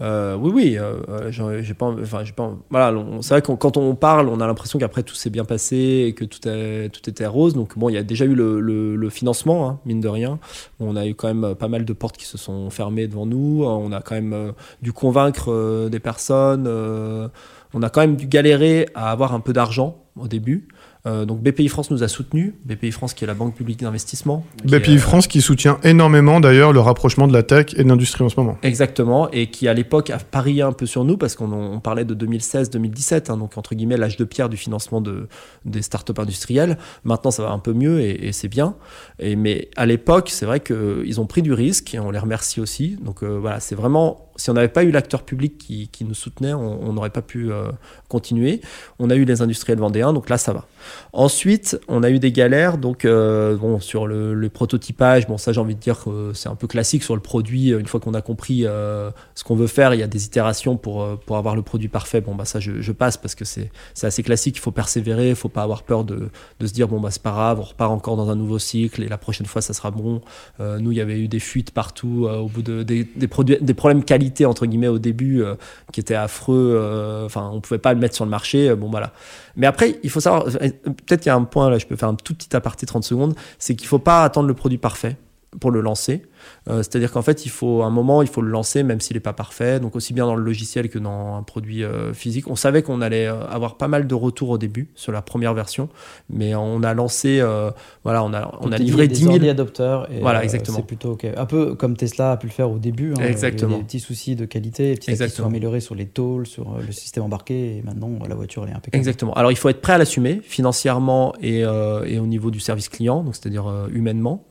Euh, oui, oui, euh, euh, j'ai pas, enfin, j'ai pas, voilà, c'est vrai que quand on parle, on a l'impression qu'après tout s'est bien passé et que tout, est, tout était rose. Donc bon, il y a déjà eu le, le- financement, hein, mine de rien. On a eu quand même pas mal de portes qui se sont fermées devant nous. On a quand même euh, dû convaincre euh, des personnes. euh, on a quand même dû galérer à avoir un peu d'argent au début. Euh, donc BPI France nous a soutenus. BPI France qui est la banque publique d'investissement. est, BPI euh, France qui soutient énormément d'ailleurs le rapprochement de la tech et de l'industrie en ce moment. Exactement, et qui à l'époque a parié un peu sur nous parce qu'on on parlait de 2016-2017, hein, donc entre guillemets l'âge de pierre du financement de, des startups industrielles. Maintenant, ça va un peu mieux et, et c'est bien. Et, mais à l'époque, c'est vrai qu'ils ont pris du risque et on les remercie aussi. Donc euh, voilà, c'est vraiment, si on n'avait pas eu l'acteur public qui, nous soutenait, on n'aurait pas pu euh, continuer. On a eu les industriels vendéens, donc là, ça va. Ensuite, on a eu des galères, donc euh, bon, sur le, prototypage, bon, ça j'ai envie de dire que c'est un peu classique sur le produit. Une fois qu'on a compris euh, ce qu'on veut faire, il y a des itérations pour, pour avoir le produit parfait. Bon, bah ça je, passe parce que c'est assez classique, il faut persévérer, il faut pas avoir peur de, de se dire, bon, bah c'est pas grave, on repart encore dans un nouveau cycle et la prochaine fois ça sera bon. Nous, il y avait eu des fuites partout au bout de des, des, produits, des problèmes qualité, entre guillemets, au début euh, qui étaient affreux. euh, Enfin, on pouvait pas le mettre sur le marché. euh, bon, voilà. Mais après, il faut savoir, peut-être qu'il y a un point là, je peux faire un tout petit aparté 30 secondes, c'est qu'il faut pas attendre le produit parfait pour le lancer. Euh, C'est-à-dire qu'en fait, il faut un moment, il faut le lancer, même s'il n'est pas parfait. Donc aussi bien dans le logiciel que dans un produit euh, physique. On savait qu'on allait euh, avoir pas mal de retours au début sur la première version, mais on a lancé, voilà, on a, on a livré dit 10 des 000. early adopters et, Voilà, exactement. c'est plutôt ok. Un peu comme Tesla a pu le faire au début. hein. Il y a eu Exactement. des petits soucis de qualité, petit à petit, ils se sont Exactement. améliorés sur les tolls, sur le système embarqué et maintenant la voiture elle est impeccable. Exactement. Alors il faut être prêt à l'assumer financièrement et, et au niveau du service client, donc c'est-à-dire humainement.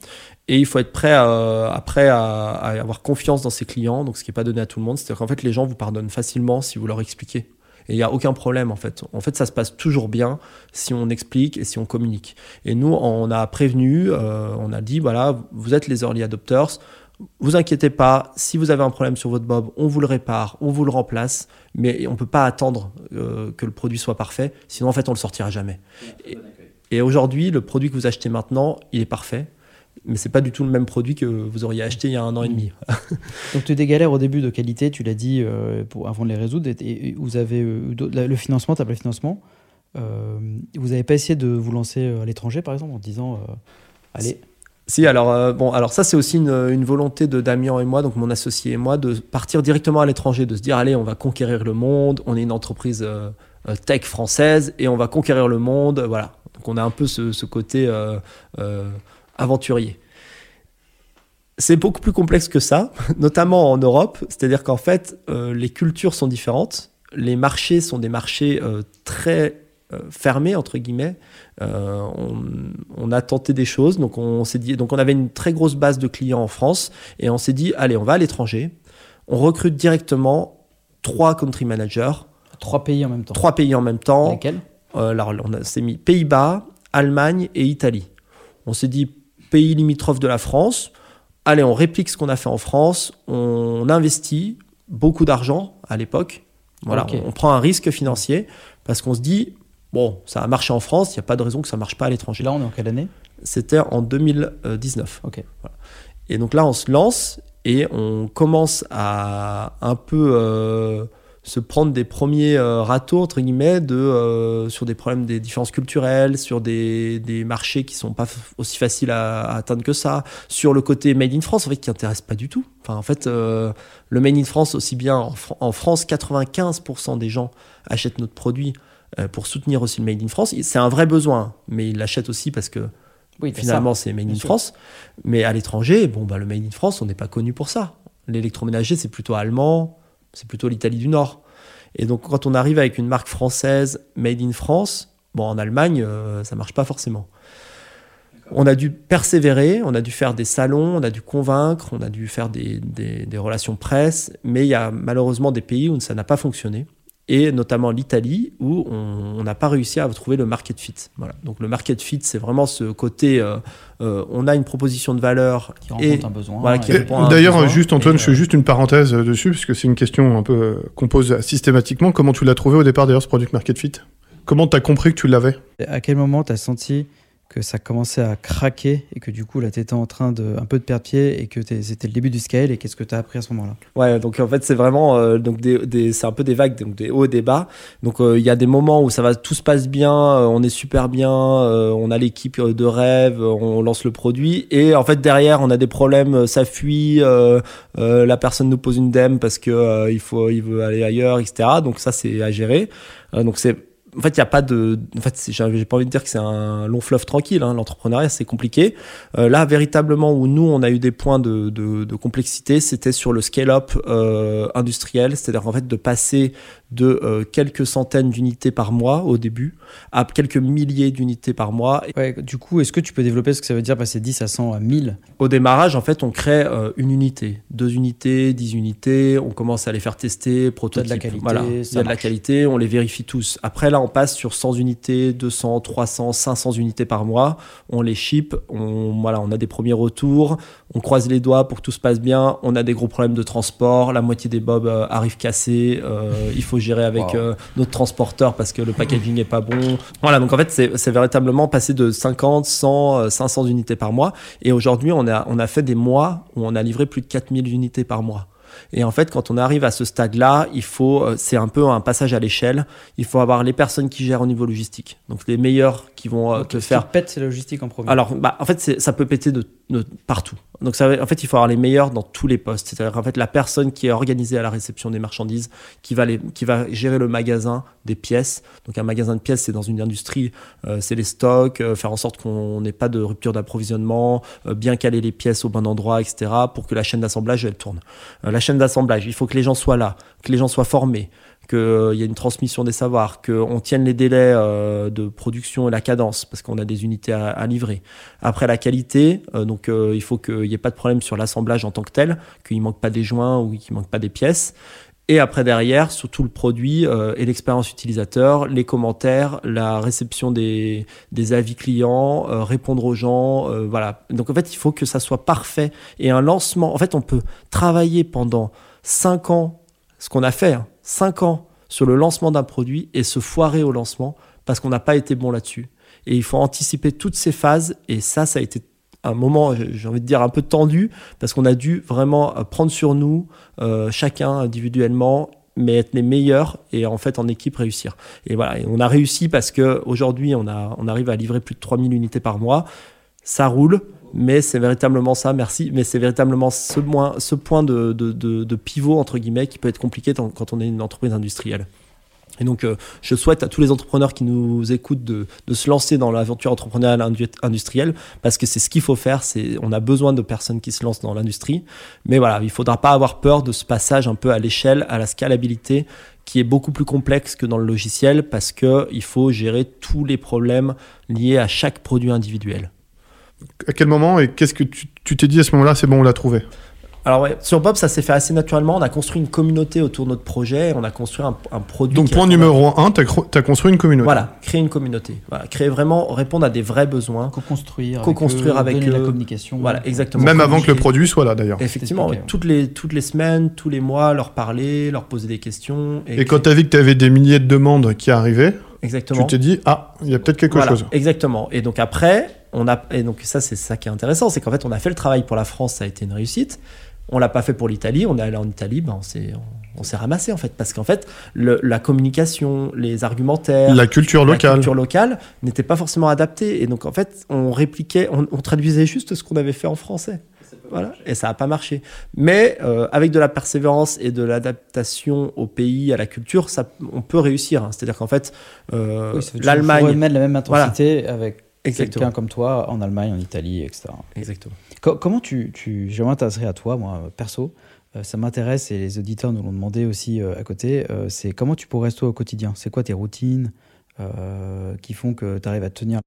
Et il faut être prêt à, après à, avoir confiance dans ses clients, donc ce qui n'est pas donné à tout le monde. C'est-à-dire qu'en fait les gens vous pardonnent facilement si vous leur expliquez. Et il n'y a aucun problème en fait. En fait, ça se passe toujours bien si on explique et si on communique. Et nous, on a prévenu, euh, on a dit voilà, vous êtes les early adopters. Vous inquiétez pas, si vous avez un problème sur votre bob, on vous le répare, on vous le remplace, mais on peut pas attendre euh, que le produit soit parfait, sinon en fait on le sortira jamais. Et aujourd'hui, le produit que vous achetez maintenant, il est parfait, mais c'est pas du tout le même produit que vous auriez acheté il y a un an et demi. Donc tu as des galères au début de qualité, tu l'as dit, euh, pour, avant de les résoudre. Et, et vous avez euh, le financement, tu as le financement. Euh, vous n'avez pas essayé de vous lancer euh, à l'étranger, par exemple, en disant, euh, allez, Si, alors, euh, bon, alors ça, c'est aussi une, une volonté de Damien et moi, donc mon associé et moi, de partir directement à l'étranger, de se dire, allez, on va conquérir le monde, on est une entreprise euh, tech française et on va conquérir le monde, voilà. Donc on a un peu ce, ce côté euh, aventurier. C'est beaucoup plus complexe que ça, notamment en Europe, c'est-à-dire qu'en fait, euh, les cultures sont différentes, les marchés sont des marchés euh, très euh, fermés, entre guillemets, on, on a tenté des choses, donc on s'est dit, donc on avait une très grosse base de clients en France et on s'est dit, allez, on va à l'étranger, on recrute directement trois country managers, trois pays en même temps. trois pays en même temps. Lesquels? Alors on s'est mis Pays-Bas, Allemagne et Italie. On s'est dit pays limitrophes de la France. Allez, on réplique ce qu'on a fait en France, on investit beaucoup d'argent à l'époque. Voilà, on prend un risque financier parce qu'on se dit bon, ça a marché en France, il n'y a pas de raison que ça ne marche pas à l'étranger. Là, on est en quelle année? C'était en 2019. Ok. Et donc là, on se lance et on commence à un peu euh, se prendre des premiers euh, râteaux, entre guillemets, de, euh, sur des problèmes des différences culturelles, sur des, des marchés qui sont pas aussi faciles à, à atteindre que ça, sur le côté Made in France, en fait, qui intéresse pas du tout. Enfin, en fait, euh, le Made in France, aussi bien en, Fran- en France, 95% des gens achètent notre produit euh, pour soutenir aussi le Made in France. C'est un vrai besoin, mais ils l'achètent aussi parce que Oui, finalement c'est Made in sûr. France. Mais à l'étranger, bon, bah, le Made in France, on n'est pas connu pour ça. L'électroménager, c'est plutôt allemand, c'est plutôt l'Italie du Nord. Et donc, quand on arrive avec une marque française Made in France, bon, en Allemagne, euh, ça marche pas forcément. On a dû persévérer, on a dû faire des salons, on a dû convaincre, on a dû faire des, des- des relations presse, mais il y a malheureusement des pays où ça n'a pas fonctionné, et notamment l'Italie, où on n'a pas réussi à trouver le market fit. Voilà. Donc le market fit, c'est vraiment ce côté, euh, euh, on a une proposition de valeur, Qui et rencontre un besoin. voilà, qui et- Et répond à un D'ailleurs, besoin, juste Antoine, et, je fais juste une parenthèse dessus, parce que c'est une question un peu euh, qu'on pose systématiquement. Comment tu l'as trouvé au départ d'ailleurs ce product market fit? Comment tu as compris que tu l'avais? À quel moment tu as senti que ça commençait à craquer et que du coup là tu étais en train de un peu de perdre pied et que c'était le début du scale et qu'est-ce que tu as appris à ce moment-là? Ouais, donc en fait c'est vraiment euh, donc des, des- c'est un peu des vagues, donc des hauts et des bas. Donc euh, il y a des moments où ça va, tout se passe bien, euh, on est super bien, euh, on a l'équipe de rêve, on lance le produit et en fait derrière on a des problèmes, ça fuit, euh, euh, la personne nous pose une dème parce que il faut, il veut aller ailleurs, etc. Donc ça c'est à gérer. Donc c'est en fait, il n'y a pas de. En fait, j'ai pas envie de dire que c'est un long fleuve tranquille. Hein. L'entrepreneuriat, c'est compliqué. Euh, là, véritablement, où nous, on a eu des points de, de, de complexité, c'était sur le scale-up euh, industriel, c'est-à-dire en fait de passer de euh, quelques centaines d'unités par mois au début à quelques milliers d'unités par mois. Ouais, du coup, est-ce que tu peux développer ce que ça veut dire passer 10 à 100 à 1000 au démarrage, en fait, on crée euh, une unité, deux unités, dix unités. On commence à les faire tester, prototype. la qualité, Voilà, il y a ça de la qualité, on les vérifie tous. Après, là, on passe sur 100 unités, 200, 300, 500 unités par mois. On les ship, on, voilà, on a des premiers retours, on croise les doigts pour que tout se passe bien. On a des gros problèmes de transport, la moitié des bobs euh, arrivent cassés. euh, il faut gérer avec Wow. euh, notre transporteur parce que le packaging est pas bon. Voilà, donc en fait, c'est véritablement passer de 50, 100, euh, 500 unités par mois. Et aujourd'hui, on a, on a fait des mois où on a livré plus de 4000 unités par mois. Et en fait, quand on arrive à ce stade-là, il faut, euh, c'est un peu un passage à l'échelle. Il faut avoir les personnes qui gèrent au niveau logistique. Donc les meilleurs qui vont euh, te Ce qui faire. pète, c'est la logistique en premier. Alors, bah, en fait, ça peut péter de, de partout. Donc, en fait, il faut avoir les meilleurs dans tous les postes. C'est-à-dire, en fait, la personne qui est organisée à la réception des marchandises, qui va, qui va gérer le magasin des pièces. Donc, un magasin de pièces, c'est dans une industrie, euh, c'est les stocks, euh, faire en sorte qu'on n'ait pas de rupture d'approvisionnement, euh, bien caler les pièces au bon endroit, etc., pour que la chaîne d'assemblage, elle tourne. La chaîne d'assemblage, il faut que les gens soient là, que les gens soient formés, qu'il y ait une transmission des savoirs, qu'on tienne les délais euh, de production et la cadence, parce qu'on a des unités à, livrer. Après, la qualité, euh, donc euh, il faut qu'il n'y ait pas de problème sur l'assemblage en tant que tel, qu'il ne manque pas des joints ou qu'il ne manque pas des pièces. Et après, derrière, sur tout le produit euh, et l'expérience utilisateur, les commentaires, la réception des, avis clients, euh, répondre aux gens, euh, voilà. Donc en fait, il faut que ça soit parfait. Et un lancement, en fait, on peut travailler pendant 5 ans, ce qu'on a fait, 5 ans sur le lancement d'un produit et se foirer au lancement parce qu'on n'a pas été bon là-dessus. Et il faut anticiper toutes ces phases. Et ça, ça a été un moment, j'ai envie de dire, un peu tendu parce qu'on a dû vraiment euh, prendre sur nous, euh, chacun individuellement, mais être les meilleurs et en fait en équipe réussir. Et voilà, on a réussi parce que aujourd'hui on arrive à livrer plus de 3000 unités par mois. Ça roule, mais c'est véritablement ça, merci, mais c'est véritablement ce, point de, pivot, entre guillemets, qui peut être compliqué quand on est une entreprise industrielle. Et donc, euh, je souhaite à tous les entrepreneurs qui nous écoutent de, se lancer dans l'aventure entrepreneuriale indu- industrielle, parce que c'est ce qu'il faut faire. On a besoin de personnes qui se lancent dans l'industrie. Mais voilà, il ne faudra pas avoir peur de ce passage un peu à l'échelle, à la scalabilité, qui est beaucoup plus complexe que dans le logiciel, parce qu'il faut gérer tous les problèmes liés à chaque produit individuel. À quel moment et qu'est-ce que tu t'es dit à ce moment-là C'est bon, on l'a trouvé? Alors ouais, sur Bob, ça s'est fait assez naturellement. On a construit une communauté autour de notre projet. On a construit un, un produit. Donc, point numéro un, tu as, construit une communauté. Voilà, créer une communauté. Voilà, créer vraiment, répondre à des vrais besoins. Co-construire. Co-construire avec eux. la communication. Voilà, exactement. Même avant que le produit soit là d'ailleurs. Effectivement, ouais. toutes, les, toutes les semaines, tous les mois, leur parler, leur poser des questions. Et quand tu as vu que tu avais des milliers de demandes qui arrivaient, Exactement. tu t'es dit, ah, il y a peut-être quelque Voilà, chose. Exactement. Et donc après, on a et donc ça c'est ça qui est intéressant, c'est qu'en fait on a fait le travail pour la France, ça a été une réussite. On l'a pas fait pour l'Italie. On est allé en Italie, ben on s'est on, on s'est ramassé en fait parce qu'en fait le- la communication, les argumentaires, La culture la locale. culture locale n'était pas forcément adaptée et donc en fait on répliquait, on, on traduisait juste ce qu'on avait fait en français. Voilà, et ça n'a pas marché. Mais euh, avec de la persévérance et de l'adaptation au pays, à la culture, ça, on peut réussir. hein. C'est-à-dire qu'en fait, euh, Oui, l'Allemagne. mettre la même intensité avec. Quelqu'un comme toi en Allemagne, en Italie, etc. Exactement. Co- comment tu, tu je à toi, moi, perso. Euh, ça m'intéresse et les auditeurs nous l'ont demandé aussi euh, à côté. euh, c'est comment tu progresses toi au quotidien? C'est quoi tes routines qui font que tu arrives à tenir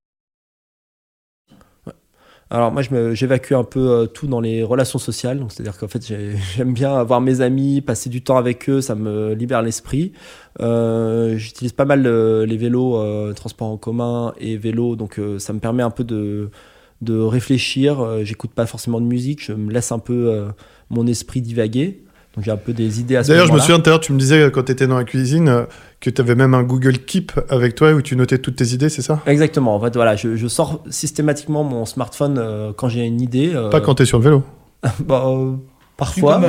Alors moi, j'évacue un peu euh, tout dans les relations sociales. C'est-à-dire qu'en fait, j'ai- j'aime bien avoir mes amis, passer du temps avec eux, ça me libère l'esprit. Euh, J'utilise pas mal euh, les vélos, euh, transports en commun et vélos, donc ça me permet un peu de de réfléchir. J'écoute pas forcément de musique, je me laisse un peu mon esprit divaguer. Donc j'ai un peu des idées à ce D'ailleurs, je me souviens tout à l'heure, tu me disais quand tu étais dans la cuisine euh, que tu avais même un Google Keep avec toi où tu notais toutes tes idées, c'est ça? Exactement. En fait, voilà, je, je sors systématiquement mon smartphone euh, quand j'ai une idée. euh, Pas quand tu es sur le vélo. bah, euh, parfois.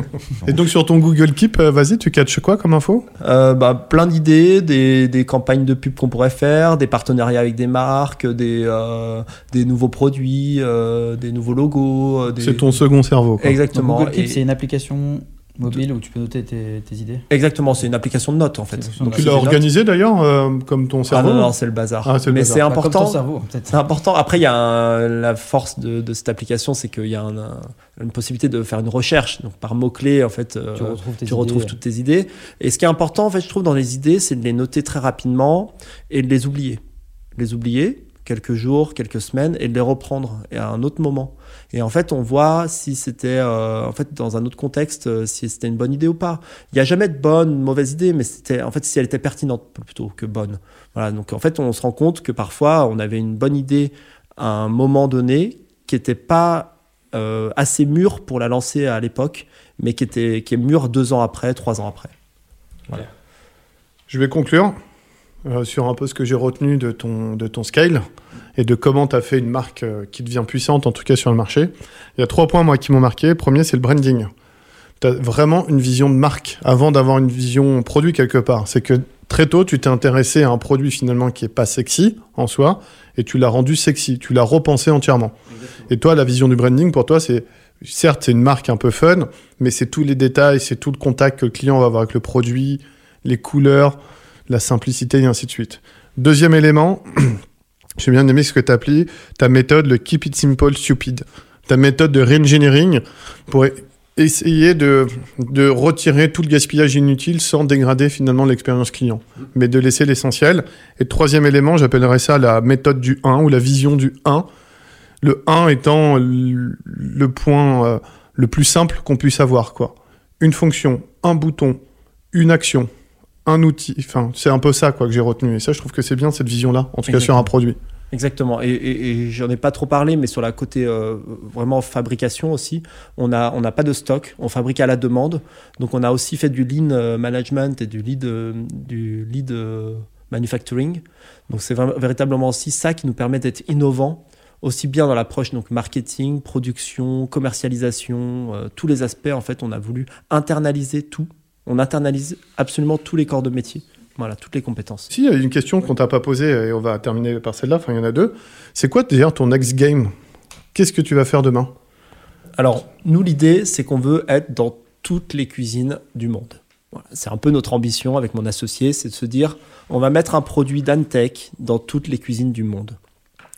Et donc sur ton Google Keep, euh, vas-y, tu catches quoi comme info? Euh, bah, plein d'idées, des, des campagnes de pub qu'on pourrait faire, des partenariats avec des marques, des, euh, des nouveaux produits, euh, des nouveaux logos. des- C'est ton second cerveau. quoi. Exactement. Google Keep, Et- c'est une application mobile où tu peux noter tes, tes idées. Exactement, c'est une application de notes en fait. Donc tu l'as organisé d'ailleurs euh, comme ton Ah cerveau non, non, c'est le bazar. Ah, c'est le Mais bazar. c'est Bah, important. ton cerveau, peut-être. C'est important. Après, il y a un- la force de, de cette application, c'est qu'il y a un- un- une possibilité de faire une recherche. Donc, par mots-clés, en fait, euh, Tu retrouves tes tu retrouves toutes tes idées. Et ce qui est important, en fait, je trouve, dans les idées, c'est de les noter très rapidement et de les oublier. Les oublier quelques jours, quelques semaines et de les reprendre à un autre moment. Et en fait, on voit si c'était, euh, en fait, dans un autre contexte, euh, si c'était une bonne idée ou pas. Il n'y a jamais de bonne, mauvaise idée, mais c'était, en fait, si elle était pertinente plutôt que bonne. Voilà. Donc, en fait, on se rend compte que parfois, on avait une bonne idée à un moment donné qui n'était pas euh, assez mûre pour la lancer à l'époque, mais qui, était, qui est mûre deux ans après, trois ans après. Je vais conclure euh, sur un peu ce que j'ai retenu de ton, de ton scale et de comment tu as fait une marque euh, qui devient puissante, en tout cas sur le marché. Il y a trois points, moi, qui m'ont marqué. Premier, c'est le branding. Tu as vraiment une vision de marque avant d'avoir une vision produit quelque part. C'est que très tôt, tu t'es intéressé à un produit finalement qui est pas sexy en soi et tu l'as rendu sexy. Tu l'as repensé entièrement. Et toi, la vision du branding, pour toi, c'est certes, c'est une marque un peu fun, mais c'est tous les détails, c'est tout le contact que le client va avoir avec le produit, les couleurs, la simplicité et ainsi de suite. Deuxième élément, j'ai bien aimé ce que tu appelé ta méthode, le Keep It Simple Stupid. Ta méthode de re-engineering pour essayer de, de retirer tout le gaspillage inutile sans dégrader finalement l'expérience client, mais de laisser l'essentiel. Et troisième élément, j'appellerais ça la méthode du 1 ou la vision du 1. Le 1 étant le le point euh, le plus simple qu'on puisse avoir. quoi. Une fonction, un bouton, une action, un outil. Enfin, c'est un peu ça quoi que j'ai retenu. Et ça, je trouve que c'est bien cette vision-là, en tout cas sur un produit. Exactement. Et, et, et j'en ai pas trop parlé, mais sur la côté euh, vraiment fabrication aussi, on a on n'a pas de stock, on fabrique à la demande. Donc on a aussi fait du lean euh, management et du lead euh, du lead manufacturing. Donc c'est véritablement aussi ça qui nous permet d'être innovants aussi bien dans l'approche donc marketing, production, commercialisation, euh, tous les aspects en fait, on a voulu internaliser tout. On internalise absolument tous les corps de métier. Voilà, toutes les compétences. Si, il y a une question qu'on t'a pas posée, et on va terminer par celle-là, enfin il y en a deux. C'est quoi d'ailleurs ton next game? Qu'est-ce que tu vas faire demain? Alors, nous, l'idée, c'est qu'on veut être dans toutes les cuisines du monde. Voilà, c'est un peu notre ambition avec mon associé, c'est de se dire, on va mettre un produit d'Antech dans toutes les cuisines du monde.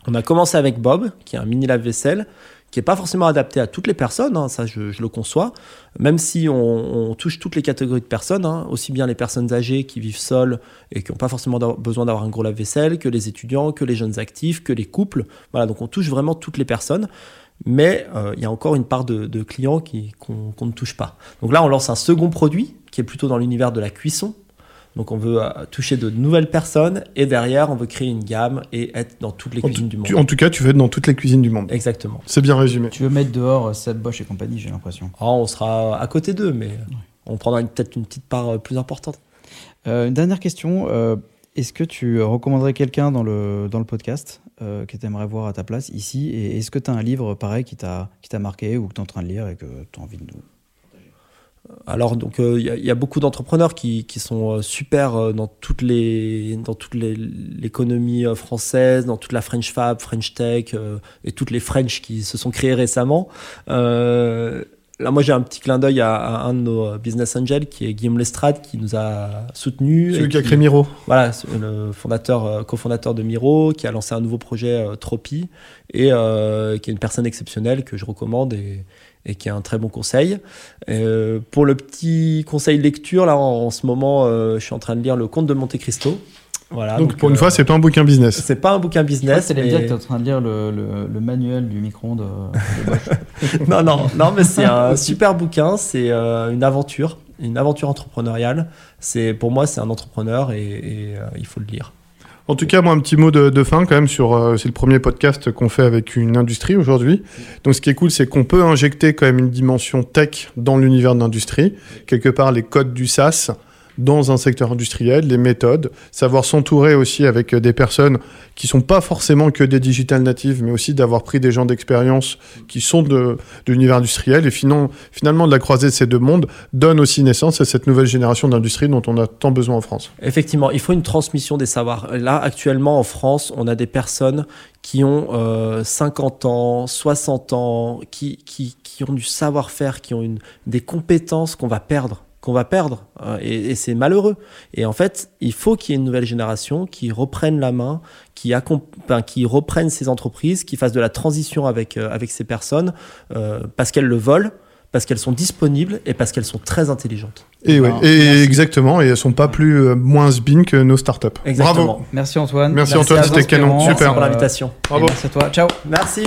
On a commencé avec Bob, qui est un mini lave-vaisselle, qui n'est pas forcément adapté à toutes les personnes, hein, ça je, le conçois, même si on, touche toutes les catégories de personnes, hein, aussi bien les personnes âgées qui vivent seules et qui n'ont pas forcément besoin d'avoir un gros lave-vaisselle, que les étudiants, que les jeunes actifs, que les couples. Voilà, donc on touche vraiment toutes les personnes. Mais euh, il y a encore une part de, clients qu'on ne touche pas. Donc là, on lance un second produit qui est plutôt dans l'univers de la cuisson. Donc on veut euh, toucher de nouvelles personnes et derrière, on veut créer une gamme et être dans toutes les en, cuisines du monde. tu- en tout cas, tu veux être dans toutes les cuisines du monde. Exactement. C'est bien résumé. Tu veux mettre dehors euh, Seb Bosch et compagnie, j'ai l'impression. Ah, on sera à côté d'eux, mais on prendra une- peut-être une petite part euh, plus importante. Euh, une dernière question. euh, Est-ce que tu recommanderais quelqu'un dans le, dans le podcast euh, que tu aimerais voir à ta place ici? Et est-ce que tu as un livre pareil qui t'a marqué ou que tu es en train de lire et que tu as envie de nous alors donc il y, a beaucoup d'entrepreneurs qui, qui, sont super dans toutes les dans toute l'économie française, dans toute la French Fab, French Tech et toutes les French qui se sont créées récemment. Là, moi, j'ai un petit clin d'œil à, un de nos business angels, qui est Guillaume Lestrade, qui nous a soutenus. Celui qui a créé Miro. Voilà, le fondateur, euh, cofondateur de Miro, qui a lancé un nouveau projet euh, Tropi, et euh, qui est une personne exceptionnelle que je recommande et, et qui a un très bon conseil. pour le petit conseil lecture, là, en, ce moment, je suis en train de lire Le Comte de Monte Cristo. Voilà, donc, pour une fois, c'est pas un bouquin business. C'est pas un bouquin business. C'est mais... dire que tu es en train de lire le, le, manuel du micro-ondes. non, non, non, mais c'est un super bouquin. C'est euh, une aventure, une aventure entrepreneuriale. C'est pour moi, c'est un entrepreneur et, euh, il faut le lire. En tout cas, moi, un petit mot de, fin quand même sur. Euh, c'est le premier podcast qu'on fait avec une industrie aujourd'hui. Donc, ce qui est cool, c'est qu'on peut injecter quand même une dimension tech dans l'univers de l'industrie. Quelque part, les codes du SaaS dans un secteur industriel, les méthodes, savoir s'entourer aussi avec des personnes qui sont pas forcément que des digital natives, mais aussi d'avoir pris des gens d'expérience qui sont de, l'univers industriel et finalement, de la croisée de ces deux mondes donne aussi naissance à cette nouvelle génération d'industrie dont on a tant besoin en France. Effectivement, il faut une transmission des savoirs. Là, actuellement en France, on a des personnes qui ont 50 euh, ans, 60 ans, qui, qui, qui ont du savoir-faire, qui ont des compétences qu'on va perdre qu'on va perdre euh, et, c'est malheureux. Et en fait, il faut qu'il y ait une nouvelle génération qui reprenne la main, qui, qui reprenne ces entreprises, qui fasse de la transition avec, euh, avec ces personnes euh, parce qu'elles le volent, parce qu'elles sont disponibles et parce qu'elles sont très intelligentes. Et, ouais, et exactement, et elles sont pas plus moins spin que nos startups. Exactement. Bravo. Merci Antoine. Merci, Antoine, c'était canon. Super. Merci pour l'invitation. Bravo. Merci à toi. Ciao. Merci.